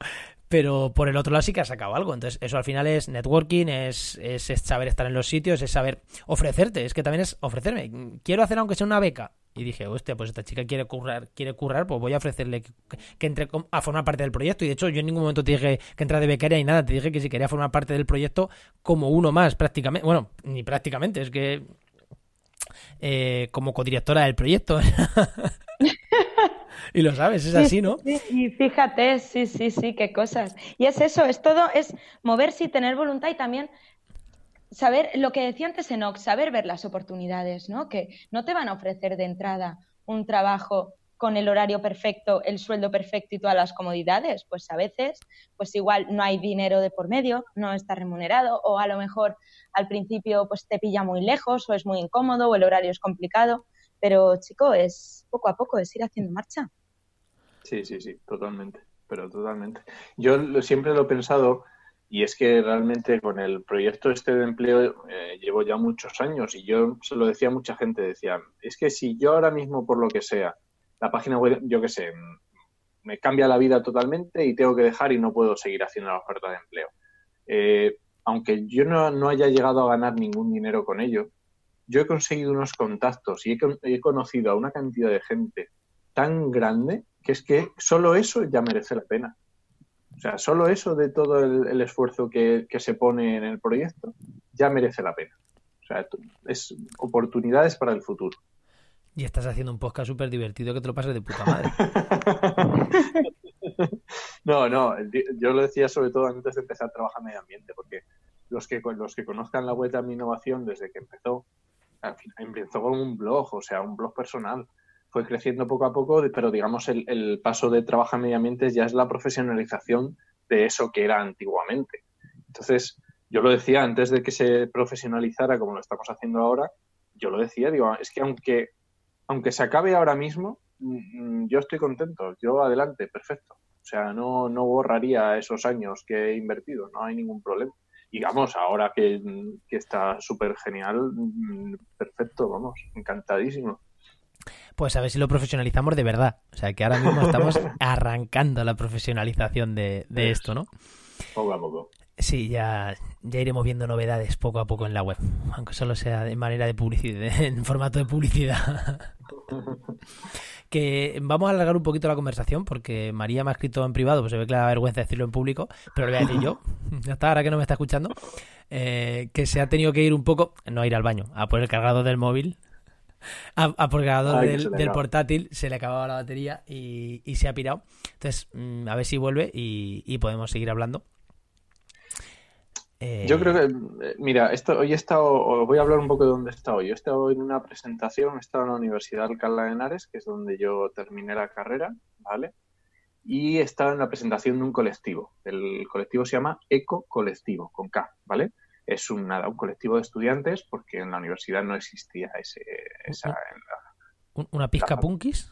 [SPEAKER 3] pero por el otro lado sí que has sacado algo. Entonces, eso al final es networking, es, es, saber estar en los sitios, es saber ofrecerte. Es que también es ofrecerme. Quiero hacer aunque sea una beca. Y dije, hostia, pues esta chica quiere currar, quiere currar, pues voy a ofrecerle que, entre a formar parte del proyecto. Y de hecho, yo en ningún momento te dije que entra de becaria ni nada. Te dije que si quería formar parte del proyecto como uno más, prácticamente. Bueno, ni prácticamente, es que eh, como codirectora del proyecto. *laughs* y lo sabes, es así, ¿no?
[SPEAKER 6] Sí, y fíjate, sí, sí, sí, qué cosas. Y es eso, es todo, es moverse y tener voluntad y también saber lo que decía antes Enox, saber ver las oportunidades, ¿no? Que no te van a ofrecer de entrada un trabajo con el horario perfecto, el sueldo perfecto y todas las comodidades, pues a veces, pues igual no hay dinero de por medio, no está remunerado, o a lo mejor al principio pues te pilla muy lejos, o es muy incómodo, o el horario es complicado, pero chico, es poco a poco, es ir haciendo marcha.
[SPEAKER 4] Sí, sí, sí, totalmente, pero totalmente. Yo siempre lo he pensado, y es que realmente con el proyecto este de empleo eh, llevo ya muchos años y yo se lo decía a mucha gente, decía, es que si yo ahora mismo por lo que sea, la página web, yo qué sé, me cambia la vida totalmente y tengo que dejar y no puedo seguir haciendo la oferta de empleo. Eh, aunque yo no, no, haya llegado a ganar ningún dinero con ello, yo he conseguido unos contactos y he, he conocido a una cantidad de gente tan grande que es que solo eso ya merece la pena. O sea, solo eso de todo el, esfuerzo que, se pone en el proyecto ya merece la pena. O sea, es oportunidades para el futuro.
[SPEAKER 3] Y estás haciendo un podcast súper divertido que te lo pases de puta madre. *laughs*
[SPEAKER 4] no, no, yo lo decía sobre todo antes de empezar a trabajar en medio ambiente, porque los que, los que conozcan la web de mi innovación desde que empezó, empezó con un blog, o sea, un blog personal fue creciendo poco a poco, pero digamos el, paso de trabajo en medio ambiente ya es la profesionalización de eso que era antiguamente. Entonces, yo lo decía antes de que se profesionalizara como lo estamos haciendo ahora, yo lo decía, digo, es que aunque, aunque se acabe ahora mismo, mm, yo estoy contento, yo adelante, perfecto. O sea, no, no borraría esos años que he invertido, no hay ningún problema. Y vamos, ahora que, que está súper genial, mm, perfecto, vamos, encantadísimo.
[SPEAKER 3] Pues a ver si lo profesionalizamos de verdad. O sea, que ahora mismo estamos *laughs* arrancando la profesionalización de, esto, ¿no?
[SPEAKER 4] Poco a poco.
[SPEAKER 3] Sí, ya, ya iremos viendo novedades poco a poco en la web, aunque solo sea de manera de publicidad, *laughs* en formato de publicidad. que vamos a alargar un poquito la conversación porque María me ha escrito en privado, pues se ve que le da vergüenza decirlo en público, pero lo voy a decir yo, *laughs* ya está, ahora que no me está escuchando, eh, que se ha tenido que ir un poco, no a ir al baño, a por el cargador del móvil a, a por del, portátil se le acababa la batería y, se ha pirado. Entonces, mm, a ver si vuelve y, podemos seguir hablando.
[SPEAKER 4] Yo creo que, eh, mira, esto, hoy he estado, voy a hablar un poco de dónde he estado. Yo he estado en una presentación, he estado en la Universidad de Alcalá de Henares, que es donde yo terminé la carrera, ¿vale? Y he estado en la presentación de un colectivo. El colectivo se llama Eco Colectivo, con K, ¿vale? Es un, nada, un colectivo de estudiantes porque en la universidad no existía ese, esa,
[SPEAKER 3] ¿Una pizca punkis?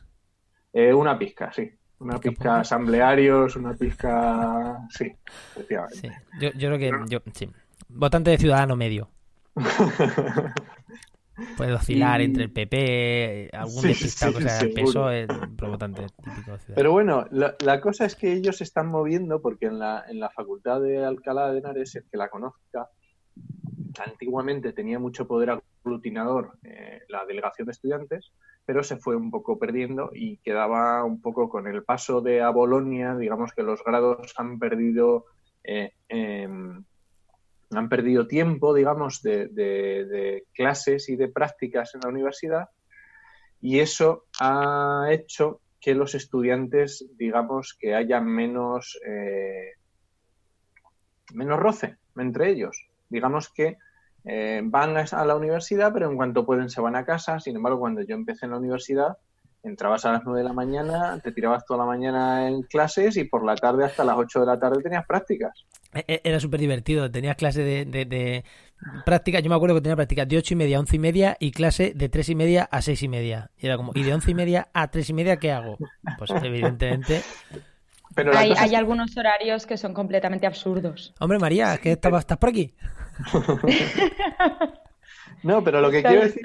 [SPEAKER 4] Eh, una pizca, sí. Una pizca, asamblearios, una pizca. Sí, efectivamente.
[SPEAKER 3] Yo, creo que. Yo, sí. Votante de ciudadano medio. *laughs* Puede oscilar entre el PP, algún despistado que sea el peso, es votante típico de
[SPEAKER 4] Pero bueno, la, cosa es que ellos se están moviendo porque en la, en la facultad de Alcalá de Henares, el que la conozca, antiguamente tenía mucho poder aglutinador eh, la delegación de estudiantes, pero se fue un poco perdiendo y quedaba un poco con el paso de a Bolonia, digamos que los grados han perdido eh, em, han perdido tiempo, digamos, de, clases y de prácticas en la universidad y eso ha hecho que los estudiantes, digamos, que haya menos, eh, menos roce entre ellos. Digamos que eh, van a la universidad, pero en cuanto pueden se van a casa. Sin embargo, cuando yo empecé en la universidad, entrabas a las 9 de la mañana, te tirabas toda la mañana en clases y por la tarde hasta las 8 de la tarde tenías prácticas.
[SPEAKER 3] E, e, era súper divertido, tenías clase de, de, práctica, yo me acuerdo que tenía prácticas de 8 y media a 11 y media y clase de 3 y media a 6 y media. Y era como, ¿y de 11 y media a 3 y media qué hago? Pues evidentemente...
[SPEAKER 6] Pero hay, hay algunos horarios que son completamente absurdos.
[SPEAKER 3] Hombre, María, ¿qué estás por aquí?
[SPEAKER 4] No, pero lo que quiero decir...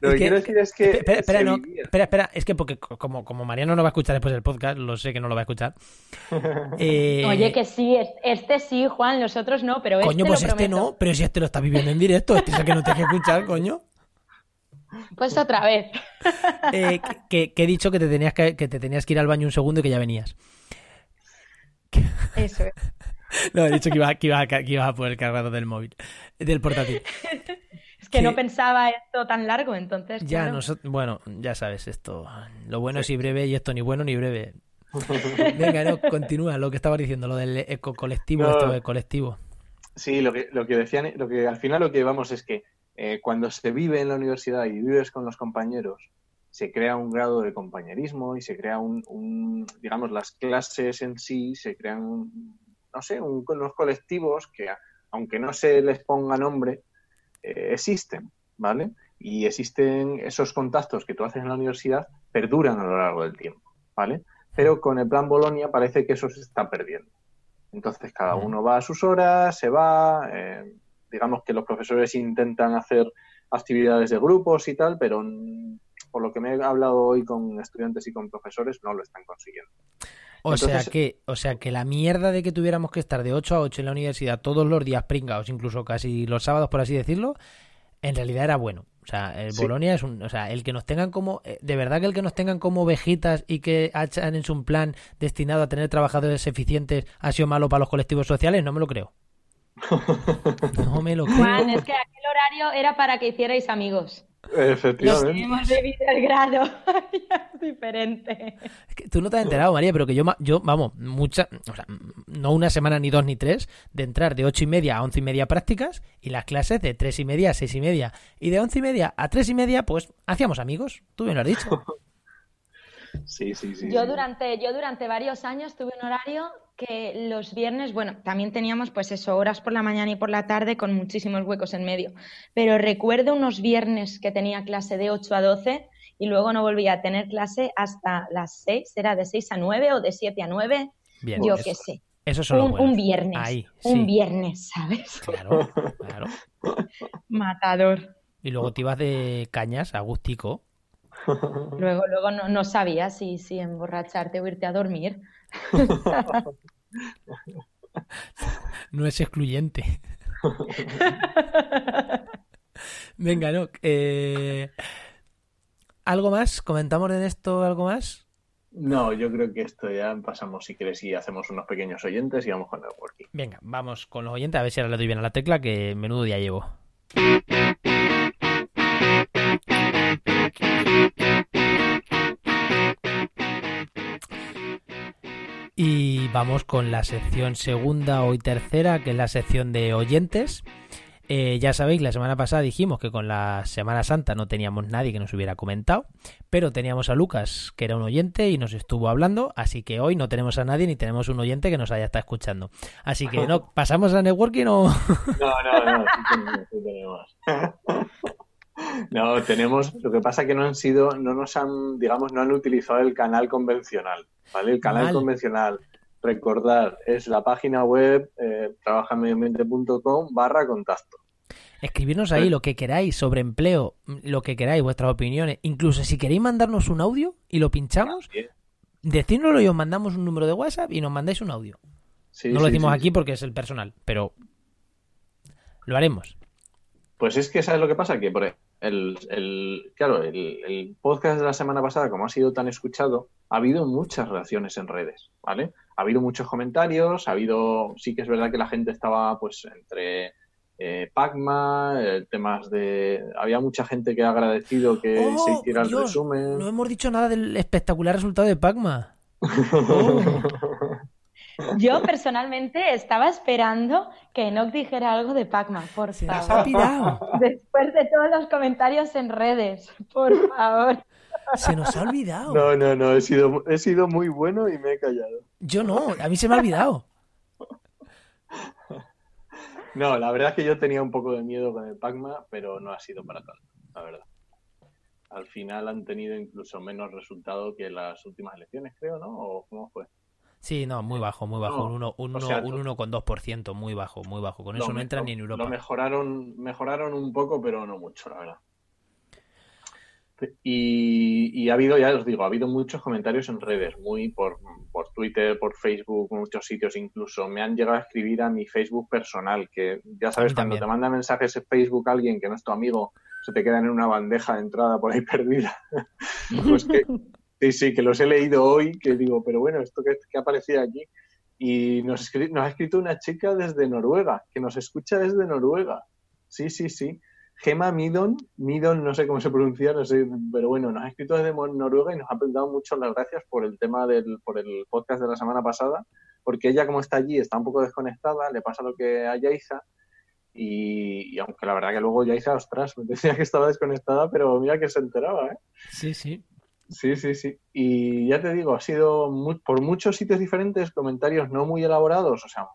[SPEAKER 4] Lo que, quiero decir es que.
[SPEAKER 3] Espera, espera, espera, es que porque como, como Mariano no va a escuchar después del podcast, lo sé que no lo va a escuchar. *laughs*
[SPEAKER 6] Eh, Oye, que sí, este sí, Juan, los otros no, pero este.
[SPEAKER 3] Coño, pues este no, pero si este lo está viviendo en directo, este es el que no te que escuchar, coño.
[SPEAKER 6] Pues otra vez.
[SPEAKER 3] Eh, que, he dicho que te, tenías que, que te tenías que ir al baño un segundo y que ya venías.
[SPEAKER 6] Eso es.
[SPEAKER 3] No, he dicho que iba, que iba, que iba a poner el cargador del móvil, del portátil. *laughs*
[SPEAKER 6] Es que, no pensaba esto tan largo, entonces.
[SPEAKER 3] Ya, bueno, ya sabes esto. Lo bueno es y breve y esto ni bueno ni breve. *laughs* Venga, no, continúa lo que estaba diciendo, lo del eco colectivo, esto del colectivo.
[SPEAKER 4] Sí, lo que, lo que decían, lo que al final lo que vamos es que eh, cuando se vive en la universidad y vives con los compañeros, se crea un grado de compañerismo y se crea un, digamos, las clases en sí, se crean, no sé, unos colectivos que, aunque no se les ponga nombre, eh, existen, ¿vale? Y existen esos contactos que tú haces en la universidad, perduran a lo largo del tiempo, ¿vale? Pero con el plan Bolonia parece que eso se está perdiendo. Entonces cada uno va a sus horas, se va, eh, digamos que los profesores intentan hacer actividades de grupos y tal, pero por lo que me he hablado hoy con estudiantes y con profesores no lo están consiguiendo.
[SPEAKER 3] O sea que, o sea que la mierda de que tuviéramos que estar de 8 a 8 en la universidad todos los días pringados, incluso casi los sábados, por así decirlo, en realidad era bueno. O sea, el Bolonia es un, o sea, el que nos tengan como, eh, de verdad que el que nos tengan como ovejitas y que han en un plan destinado a tener trabajadores eficientes ha sido malo para los colectivos sociales, no me lo creo. *laughs* No me lo creo.
[SPEAKER 6] Juan, es que aquel horario era para que hicierais amigos.
[SPEAKER 4] Efectivamente.
[SPEAKER 6] hemos debido el grado. *laughs* es diferente.
[SPEAKER 3] Es que tú no te has enterado, María, pero que yo, yo vamos, muchas, o sea, no una semana, ni dos, ni tres, de entrar de ocho y media a once y media prácticas y las clases de tres y media a seis y media. Y de once y media a tres y media, pues hacíamos amigos. Tú bien lo has dicho. *laughs*
[SPEAKER 4] Sí, sí, sí.
[SPEAKER 6] Yo durante, yo durante varios años tuve un horario que los viernes, bueno, también teníamos pues eso, horas por la mañana y por la tarde con muchísimos huecos en medio. Pero recuerdo unos viernes que tenía clase de 8 a 12 y luego no volvía a tener clase hasta las 6, era de 6 a 9 o de 7 a 9, yo qué sé.
[SPEAKER 3] Eso
[SPEAKER 6] un, un, viernes. Un viernes, ¿sabes?
[SPEAKER 3] Claro, claro. *laughs*
[SPEAKER 6] Matador.
[SPEAKER 3] Y luego te ibas de cañas, agustico.
[SPEAKER 6] Luego, luego no, no sabías si, si emborracharte o irte a dormir.
[SPEAKER 3] No es excluyente. Venga, no. Eh, ¿Algo más? ¿Comentamos de esto algo más?
[SPEAKER 4] No, yo creo que esto ya pasamos, si quieres, y hacemos unos pequeños oyentes y vamos con el working.
[SPEAKER 3] Venga, vamos con los oyentes, a ver si ahora le doy bien a la tecla, que menudo día llevo. Y vamos con la sección segunda o tercera, que es la sección de oyentes. Eh, ya sabéis, la semana pasada dijimos que con la Semana Santa no teníamos nadie que nos hubiera comentado, pero teníamos a Lucas, que era un oyente y nos estuvo hablando, así que hoy no tenemos a nadie ni tenemos un oyente que nos haya estado escuchando. Así que no, ¿pasamos a networking o...?
[SPEAKER 4] No, no, no, sí tenemos, No, tenemos, lo que pasa es que no han sido, no nos han, digamos, no han utilizado el canal convencional, ¿vale? El canal convencional, recordar, es la página web eh, trabajamediambiente.com barra contacto.
[SPEAKER 3] Escribirnos ahí lo que queráis sobre empleo, lo que queráis, vuestras opiniones. Incluso si queréis mandarnos un audio y lo pinchamos, decídnoslo y os mandamos un número de WhatsApp y nos mandáis un audio. no lo decimos aquí porque es el personal, pero lo haremos.
[SPEAKER 4] Pues es que sabes lo que pasa, que por el, el claro, el, podcast de la semana pasada, como ha sido tan escuchado, ha habido muchas reacciones en redes, ¿vale? Ha habido muchos comentarios, ha habido, sí que es verdad que la gente estaba pues entre eh, Pacma, eh, temas de... Había mucha gente que ha agradecido que se oh, hiciera el resumen.
[SPEAKER 3] No hemos dicho nada del espectacular resultado de Pacma. *laughs* Oh.
[SPEAKER 6] Yo personalmente estaba esperando que Enoch dijera algo de Pacma, por
[SPEAKER 3] Se Nos ha olvidado.
[SPEAKER 6] Después de todos los comentarios en redes, por favor.
[SPEAKER 3] Se nos ha olvidado.
[SPEAKER 4] No, no, no, he sido, he sido muy bueno y me he callado.
[SPEAKER 3] Yo no, a mí se me ha olvidado.
[SPEAKER 4] No, la verdad es que yo tenía un poco de miedo con el Pacma, pero no ha sido para tanto, la verdad. Al final han tenido incluso menos resultado que las últimas elecciones, creo, ¿no? ¿O cómo fue?
[SPEAKER 3] Sí, no, muy bajo, muy bajo. un 1,2%, un muy bajo, muy bajo. Con eso no entran ni en Europa.
[SPEAKER 4] Lo mejoraron, mejoraron un poco, pero no mucho, la verdad. Y, ha habido, ya os digo, ha habido muchos comentarios en redes, muy por, por Twitter, por Facebook, muchos sitios incluso. Me han llegado a escribir a mi Facebook personal, que ya sabes, cuando te manda mensajes en Facebook alguien que no es tu amigo, se te quedan en una bandeja de entrada por ahí *laughs* perdida. pues que, sí, sí, que los he leído hoy, que digo, pero bueno, esto que, que aparecía aquí. Y nos, ha escrito una chica desde Noruega, que nos escucha desde Noruega. Sí, sí, sí. Gema Midon, Midon no sé cómo se pronuncia, no sé, pero bueno, nos ha escrito desde Noruega y nos ha dado muchas las gracias por el tema del, por el podcast de la semana pasada, porque ella como está allí está un poco desconectada, le pasa lo que a Yaisa y, aunque la verdad que luego Yaisa, ostras, *laughs* me decía que estaba desconectada, pero mira que se enteraba, ¿eh?
[SPEAKER 3] Sí, sí.
[SPEAKER 4] Sí, sí, sí. Y ya te digo, ha sido por muchos sitios diferentes, comentarios no muy elaborados, o sea,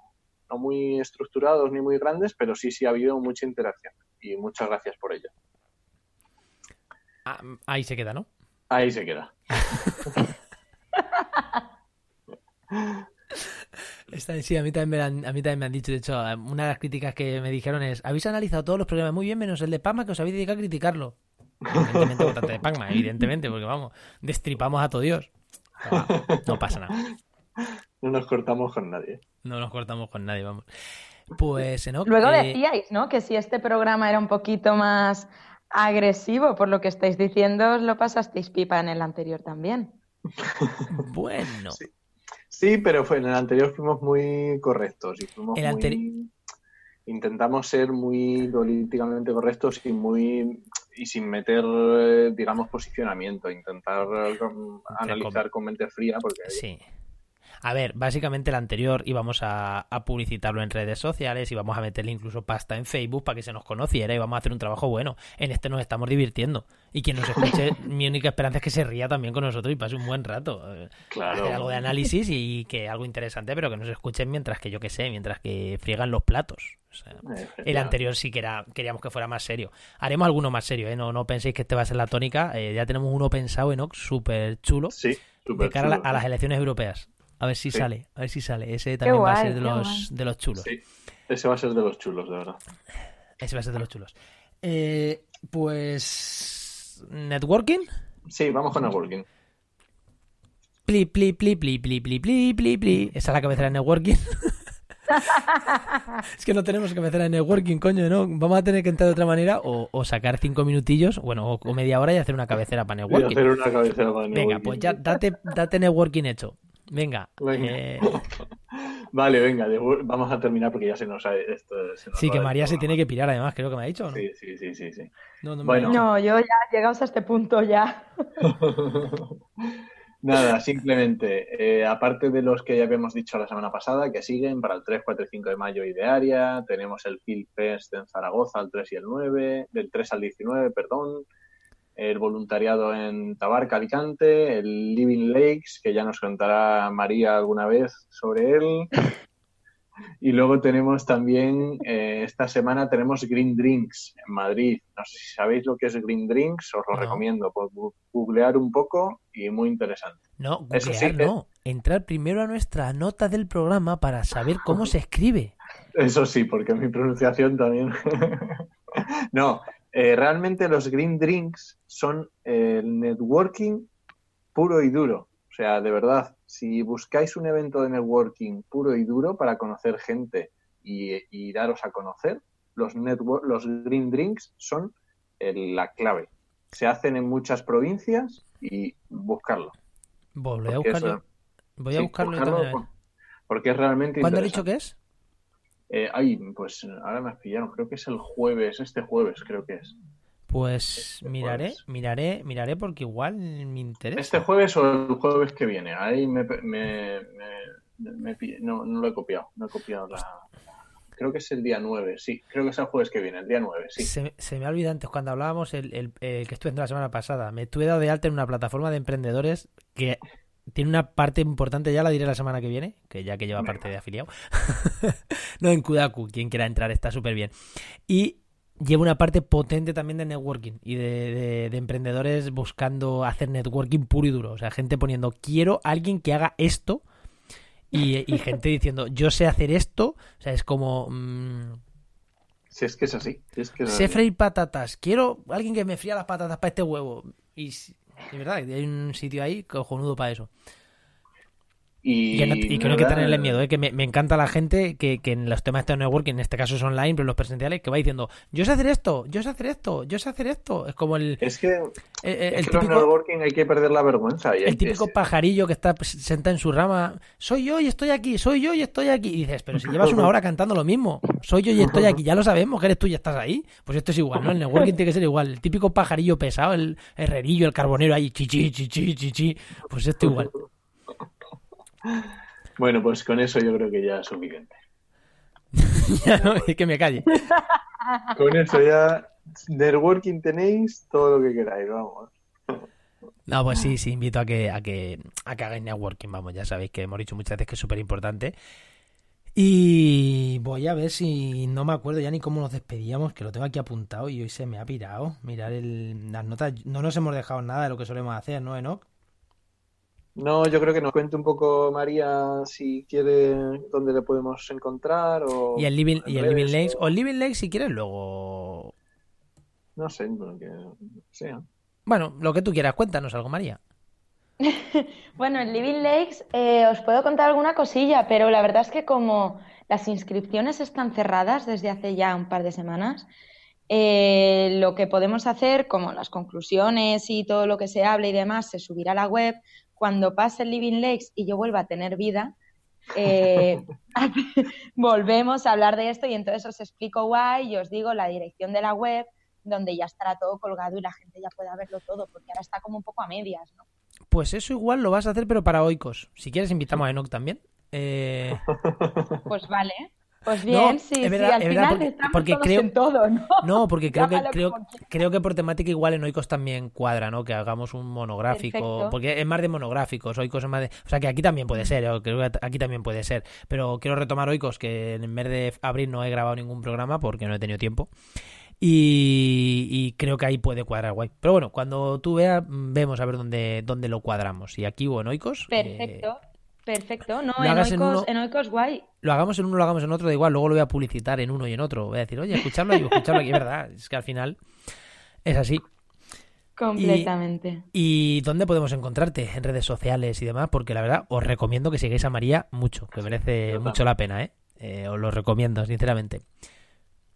[SPEAKER 4] no muy estructurados ni muy grandes, pero sí, sí ha habido mucha interacción y muchas gracias por ello.
[SPEAKER 3] Ah, ahí se queda, ¿no?
[SPEAKER 4] Ahí se queda.
[SPEAKER 3] sí, a mí, también me han, a mí también me han dicho, de hecho, una de las críticas que me dijeron es, habéis analizado todos los problemas muy bien menos el de Pama que os habéis dedicado a criticarlo. Evidentemente, de Pacma, evidentemente, porque vamos, destripamos a todo Dios. No, pasa nada.
[SPEAKER 4] No nos cortamos con nadie.
[SPEAKER 3] No nos cortamos con nadie, vamos. Pues
[SPEAKER 6] Luego eh, decíais, ¿no? Que si este programa era un poquito más agresivo, por lo que estáis diciendo, os lo pasasteis pipa en el anterior también. *laughs*
[SPEAKER 3] bueno.
[SPEAKER 4] Sí. pero fue, en el anterior fuimos muy correctos y fuimos muy... Intentamos ser muy políticamente correctos y muy y sin meter, eh, digamos, posicionamiento, intentar eh, analizar con mente fría porque...
[SPEAKER 3] Sí. A ver, básicamente el anterior íbamos a, publicitarlo en redes sociales, íbamos a meterle incluso pasta en Facebook para que se nos conociera y vamos a hacer un trabajo bueno. En este nos estamos divirtiendo. Y quien nos *laughs* escuche, mi única esperanza es que se ría también con nosotros y pase un buen rato.
[SPEAKER 4] Claro.
[SPEAKER 3] Hacer algo de análisis y que algo interesante, pero que nos escuchen mientras que yo que sé, mientras que friegan los platos. el anterior sí que era, queríamos que fuera más serio. Haremos alguno más serio, ¿eh? No, no penséis que este va a ser la tónica. Eh, ya tenemos uno pensado en Ox, súper chulo.
[SPEAKER 4] Sí,
[SPEAKER 3] de cara a, las elecciones europeas. A ver si sale, a ver si sale. Ese también va a ser de los, de los chulos.
[SPEAKER 4] Sí, ese va a ser de los chulos, de verdad.
[SPEAKER 3] Ese va a ser de los chulos. Eh, pues. ¿Networking?
[SPEAKER 4] Sí, vamos con networking.
[SPEAKER 3] Pli, pli, pli, pli, pli, pli, pli, pli, pli. Esa es la cabecera de networking. *laughs* es que no tenemos cabecera de networking, coño, ¿no? Vamos a tener que entrar de otra manera o, sacar cinco minutillos, bueno, o, media hora y hacer una cabecera para networking.
[SPEAKER 4] hacer una cabecera para networking.
[SPEAKER 3] Venga, pues ya date, date networking hecho. Venga.
[SPEAKER 4] Eh, *laughs* vale, venga, vamos a terminar porque ya se nos ha... Esto,
[SPEAKER 3] sí, que María se tiene que pirar además, creo que me ha dicho, ¿no?
[SPEAKER 4] Sí, sí, sí, sí. sí.
[SPEAKER 6] No, no, bueno. no, yo ya llegamos a este punto ya. *laughs*
[SPEAKER 4] Nada, simplemente, eh, aparte de los que ya habíamos dicho la semana pasada, que siguen para el 3, 4 y 5 de mayo Idearia, tenemos el Field Fest en Zaragoza el 3 y el 9, del 3 al 19, perdón, el voluntariado en Tabarca, Alicante, el Living Lakes, que ya nos contará María alguna vez sobre él. *laughs* Y luego tenemos también, eh, esta semana tenemos Green Drinks en Madrid. No sé si sabéis lo que es Green Drinks, os lo recomiendo, por googlear un poco y muy interesante.
[SPEAKER 3] No, googlear no, entrar primero a nuestra nota del programa para saber cómo se *laughs* escribe.
[SPEAKER 4] Eso sí, porque mi pronunciación también. *laughs* no, eh, realmente los Green Drinks son el networking puro y duro. O sea, de verdad, si buscáis un evento de networking puro y duro para conocer gente y, daros a conocer, los, los Green Drinks son la clave. Se hacen en muchas provincias y buscarlo.
[SPEAKER 3] Voy a, buscarlo. Voy a buscarlo,
[SPEAKER 4] Porque es realmente
[SPEAKER 3] ¿Cuándo has dicho que es?
[SPEAKER 4] Eh, ay, pues ahora me has pillado, creo que es el jueves, este jueves creo que es.
[SPEAKER 3] Pues este miraré, miraré, miraré porque igual me interesa.
[SPEAKER 4] Este jueves o el jueves que viene, ahí me, me, no, no, lo he copiado, no he copiado la... Creo que es el día 9, sí, creo que es el jueves que viene, el día 9, sí.
[SPEAKER 3] Se, se me ha olvidado antes, cuando hablábamos, el, el, el que estuve la semana pasada, me estuve dado de alta en una plataforma de emprendedores que tiene una parte importante, ya la diré la semana que viene, que ya que lleva parte de afiliado. *laughs* no, en Kudaku, quien quiera entrar está súper bien. Y lleva una parte potente también de networking y de, emprendedores buscando hacer networking puro y duro. O sea, gente poniendo, quiero alguien que haga esto. Y, *laughs* gente diciendo, yo sé hacer esto. O sea, es como...
[SPEAKER 4] Mm, si es que es así.
[SPEAKER 3] sé freír patatas. Quiero alguien que me fría las patatas para este huevo. Y de verdad, hay un sitio ahí cojonudo para eso. Y, que no, hay que tenerle miedo, ¿eh? que me, encanta la gente que, en los temas de networking, en este caso es online, pero en los presenciales, que va diciendo, yo sé hacer esto, yo sé hacer esto, yo sé hacer esto. Es como el...
[SPEAKER 4] Es que, el, típico, networking hay que perder la vergüenza.
[SPEAKER 3] el típico pajarillo que está sentado en su rama, soy yo y estoy aquí, soy yo y estoy aquí. Y dices, pero si llevas una hora cantando lo mismo, soy yo y estoy aquí, ya lo sabemos que eres tú y estás ahí. Pues esto es igual, ¿no? El networking tiene que ser igual. El típico pajarillo pesado, el herrerillo, el carbonero ahí, chichi, chichi, chichi. Pues esto igual.
[SPEAKER 4] Bueno, pues con eso yo creo que ya es suficiente. *laughs*
[SPEAKER 3] ya no, es que me calle.
[SPEAKER 4] Con eso ya, networking tenéis todo lo que queráis, vamos.
[SPEAKER 3] No, pues sí, sí, invito a que, a que, a que hagáis networking, vamos, ya sabéis que hemos dicho muchas veces que es súper importante. Y voy a ver si no me acuerdo ya ni cómo nos despedíamos, que lo tengo aquí apuntado y hoy se me ha pirado. Mirar el, las notas, no nos hemos dejado nada de lo que solemos hacer, ¿no, Enoch?
[SPEAKER 4] No, yo creo que nos cuente un poco María si quiere dónde le podemos encontrar o
[SPEAKER 3] y el Living, y el Living Lakes o... el Living Lakes si quieres luego
[SPEAKER 4] no sé lo que sea.
[SPEAKER 3] Bueno lo que tú quieras. Cuéntanos algo María. *laughs*
[SPEAKER 6] Bueno en Living Lakes eh, os puedo contar alguna cosilla pero la verdad es que como las inscripciones están cerradas desde hace ya un par de semanas eh, lo que podemos hacer, como las conclusiones y todo lo que se hable y demás, se subirá a la web, cuando pase el Living Lakes y yo vuelva a tener vida, eh, *laughs* *laughs* volvemos a hablar de esto y entonces os explico guay y os digo la dirección de la web donde ya estará todo colgado y la gente ya pueda verlo todo, porque ahora está como un poco a medias, ¿no?
[SPEAKER 3] Pues eso igual lo vas a hacer, pero para oicos. Si quieres, invitamos *laughs* a Enoch también. Eh,
[SPEAKER 6] pues vale. Pues bien, sí, sí, al final
[SPEAKER 3] porque, creo,
[SPEAKER 6] en todo, ¿no?
[SPEAKER 3] No, porque creo que, creo, creo que por temática igual en Oikos también cuadra, ¿no? Que hagamos un monográfico, porque es más de monográficos, Oikos es más de... O sea, que aquí también puede ser, creo que aquí también puede ser, pero quiero retomar Oikos, que en vez de abril no he grabado ningún programa porque no he tenido tiempo. Y, creo que ahí puede cuadrar guay. Pero bueno, cuando tú veas, vemos a ver dónde, dónde lo cuadramos. Y aquí o en Oikos.
[SPEAKER 6] Perfecto. Perfecto, no, en Oikos, en, guay.
[SPEAKER 3] Lo hagamos en uno, lo hagamos en otro, da igual, luego lo voy a publicitar en uno y en otro. Voy a decir, oye, escucharlo aquí, escucharlo aquí, es verdad, es que al final es así.
[SPEAKER 6] Completamente.
[SPEAKER 3] Y, dónde podemos encontrarte? En redes sociales y demás, porque la verdad os recomiendo que sigáis a María mucho, que merece mucho la pena, ¿eh? ¿eh? Os lo recomiendo, sinceramente.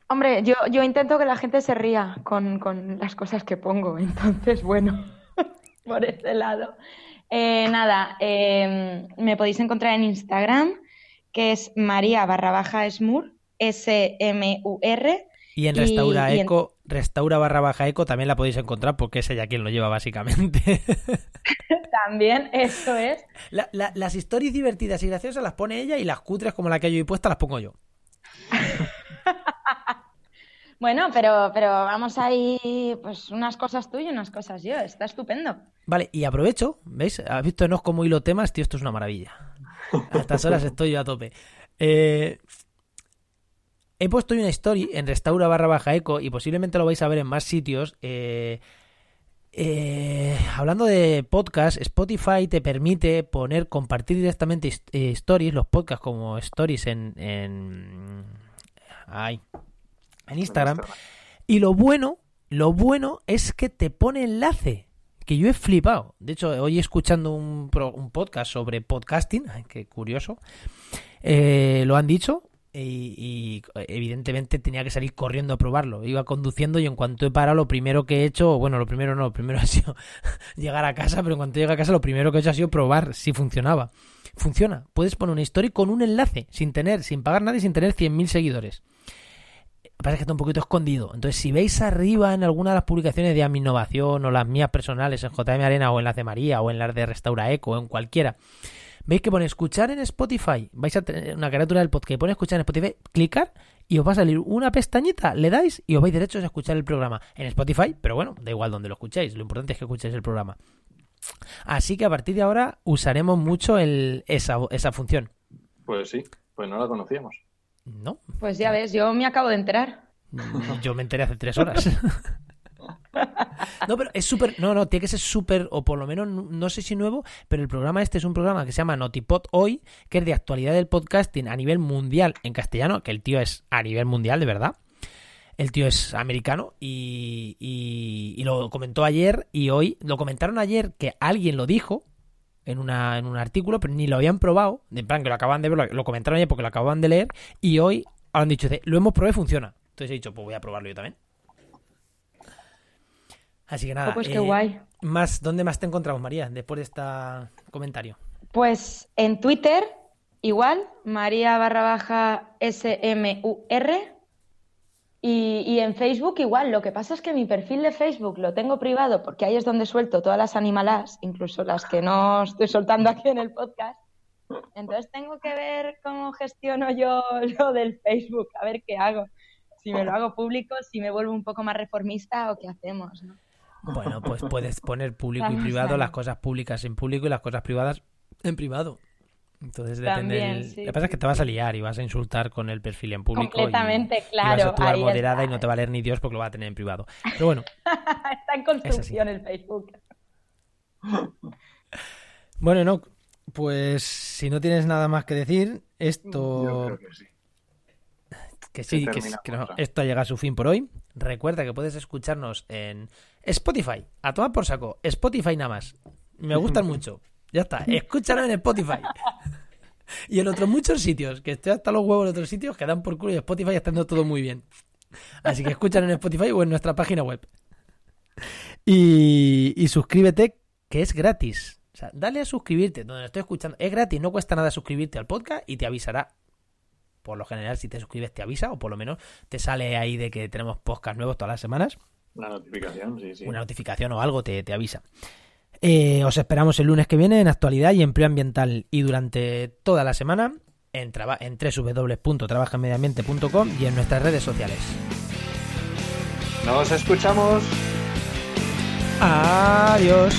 [SPEAKER 6] Hombre, yo, yo intento que la gente se ría con, con las cosas que pongo, *laughs* entonces, bueno, *laughs* por ese lado. Eh, nada, em, me podéis encontrar en Instagram, que es María barra baja Smur, S-M-U-R.
[SPEAKER 3] Y en Restaura Eco, Restaura barra baja Eco también la podéis encontrar porque es ella quien lo lleva básicamente. *laughs*
[SPEAKER 6] también, eso es.
[SPEAKER 3] las historias divertidas y graciosas las pone ella y las cutres como la que yo he puesta las pongo yo. *laughs*
[SPEAKER 6] Bueno, pero, pero vamos ahí, pues unas cosas tú y unas cosas yo. Está estupendo.
[SPEAKER 3] Vale, y aprovecho, ¿veis? ¿Has visto Enos como hilo temas? Tío, esto es una maravilla. A estas *laughs* horas estoy yo a tope. Eh, he puesto una story en restaura barra baja eco y posiblemente lo vais a ver en más sitios. Eh, eh, hablando de podcast, Spotify te permite poner, compartir directamente stories, los podcasts como stories en, en, en Instagram. Y lo bueno, lo bueno es que te pone enlace que yo he flipado. De hecho, hoy escuchando un, un podcast sobre podcasting, qué curioso, eh, lo han dicho y, evidentemente tenía que salir corriendo a probarlo. Iba conduciendo y en cuanto he parado, lo primero que he hecho, bueno, lo primero no, lo primero *laughs* ha sido llegar a casa, pero en cuanto llego a casa, lo primero que he hecho ha sido probar si funcionaba. Funciona. Puedes poner una historia con un enlace, sin tener, sin pagar nada y sin tener 100.000 seguidores. Pasa que está un poquito escondido. Entonces, si veis arriba en alguna de las publicaciones de Ami Innovación o las mías personales en JM Arena o en las de María o en las de Restaura Eco o en cualquiera, veis que pone escuchar en Spotify. Vais a tener una carátula del podcast pone escuchar en Spotify, clicar y os va a salir una pestañita, le dais y os vais derechos a escuchar el programa en Spotify, pero bueno, da igual donde lo escuchéis, lo importante es que escuchéis el programa. Así que a partir de ahora usaremos mucho esa función.
[SPEAKER 4] Pues sí, pues no la conocíamos.
[SPEAKER 3] No.
[SPEAKER 6] Pues ya ves, yo me acabo de enterar.
[SPEAKER 3] Yo me enteré hace tres horas. *laughs* No, pero es súper. No, no, tiene que ser súper, o por lo menos, no sé si nuevo, pero el programa este es un programa que se llama Notipod Hoy, que es de actualidad del podcasting a nivel mundial en castellano, que el tío es a nivel mundial, de verdad. El tío es americano y, y, lo comentó ayer y hoy. Lo comentaron ayer que alguien lo dijo en, una, en un artículo, pero ni lo habían probado. En plan, que lo acaban de ver, lo comentaron ayer porque lo acaban de leer. Y hoy han dicho, lo hemos probado y funciona. Entonces he dicho, pues voy a probarlo yo también. Así que nada.
[SPEAKER 6] Oh, pues qué eh, guay.
[SPEAKER 3] Más, ¿Dónde más te encontramos, María, después de este comentario?
[SPEAKER 6] Pues en Twitter, igual, María barra baja S-M-U-R. Y, y, en Facebook igual. Lo que pasa es que mi perfil de Facebook lo tengo privado porque ahí es donde suelto todas las animalas, incluso las que no estoy soltando aquí en el podcast. Entonces tengo que ver cómo gestiono yo *laughs* lo del Facebook, a ver qué hago. Si me lo hago público, si me vuelvo un poco más reformista o qué hacemos, ¿no?
[SPEAKER 3] Bueno, pues puedes poner público y privado, las cosas públicas en público y las cosas privadas en privado. Entonces depende. Lo que pasa es que te vas a liar y vas a insultar con el perfil en público.
[SPEAKER 6] Completamente,
[SPEAKER 3] y,
[SPEAKER 6] claro.
[SPEAKER 3] vas a actuar moderada y no te va a leer ni Dios porque lo va a tener en privado. Pero bueno. *laughs*
[SPEAKER 6] está en construcción el Facebook.
[SPEAKER 3] bueno, no. Pues si no tienes nada más que decir, esto.
[SPEAKER 4] que sí.
[SPEAKER 3] Que sí, que, esto llega a su fin por hoy. Recuerda que puedes escucharnos en Spotify. A tomar por saco. Spotify nada más. Me gustan *laughs* mucho. Ya está. Escúchalo en Spotify. y en otros muchos sitios. Que estoy hasta los huevos en otros sitios que dan por culo y Spotify está todo muy bien. Así que escúchalo en Spotify o en nuestra página web. Y, y suscríbete, que es gratis. O sea, dale a suscribirte donde lo estoy escuchando. Es gratis, no cuesta nada suscribirte al podcast y te avisará. Por lo general, si te suscribes, te avisa, o por lo menos te sale ahí de que tenemos podcast nuevos todas las semanas.
[SPEAKER 4] Una notificación, sí, sí.
[SPEAKER 3] Una notificación o algo te, avisa. Eh, os esperamos el lunes que viene en actualidad y empleo ambiental y durante toda la semana en, en www.trabajaenmediambiente.com y en nuestras redes sociales.
[SPEAKER 4] Nos escuchamos.
[SPEAKER 3] Adiós.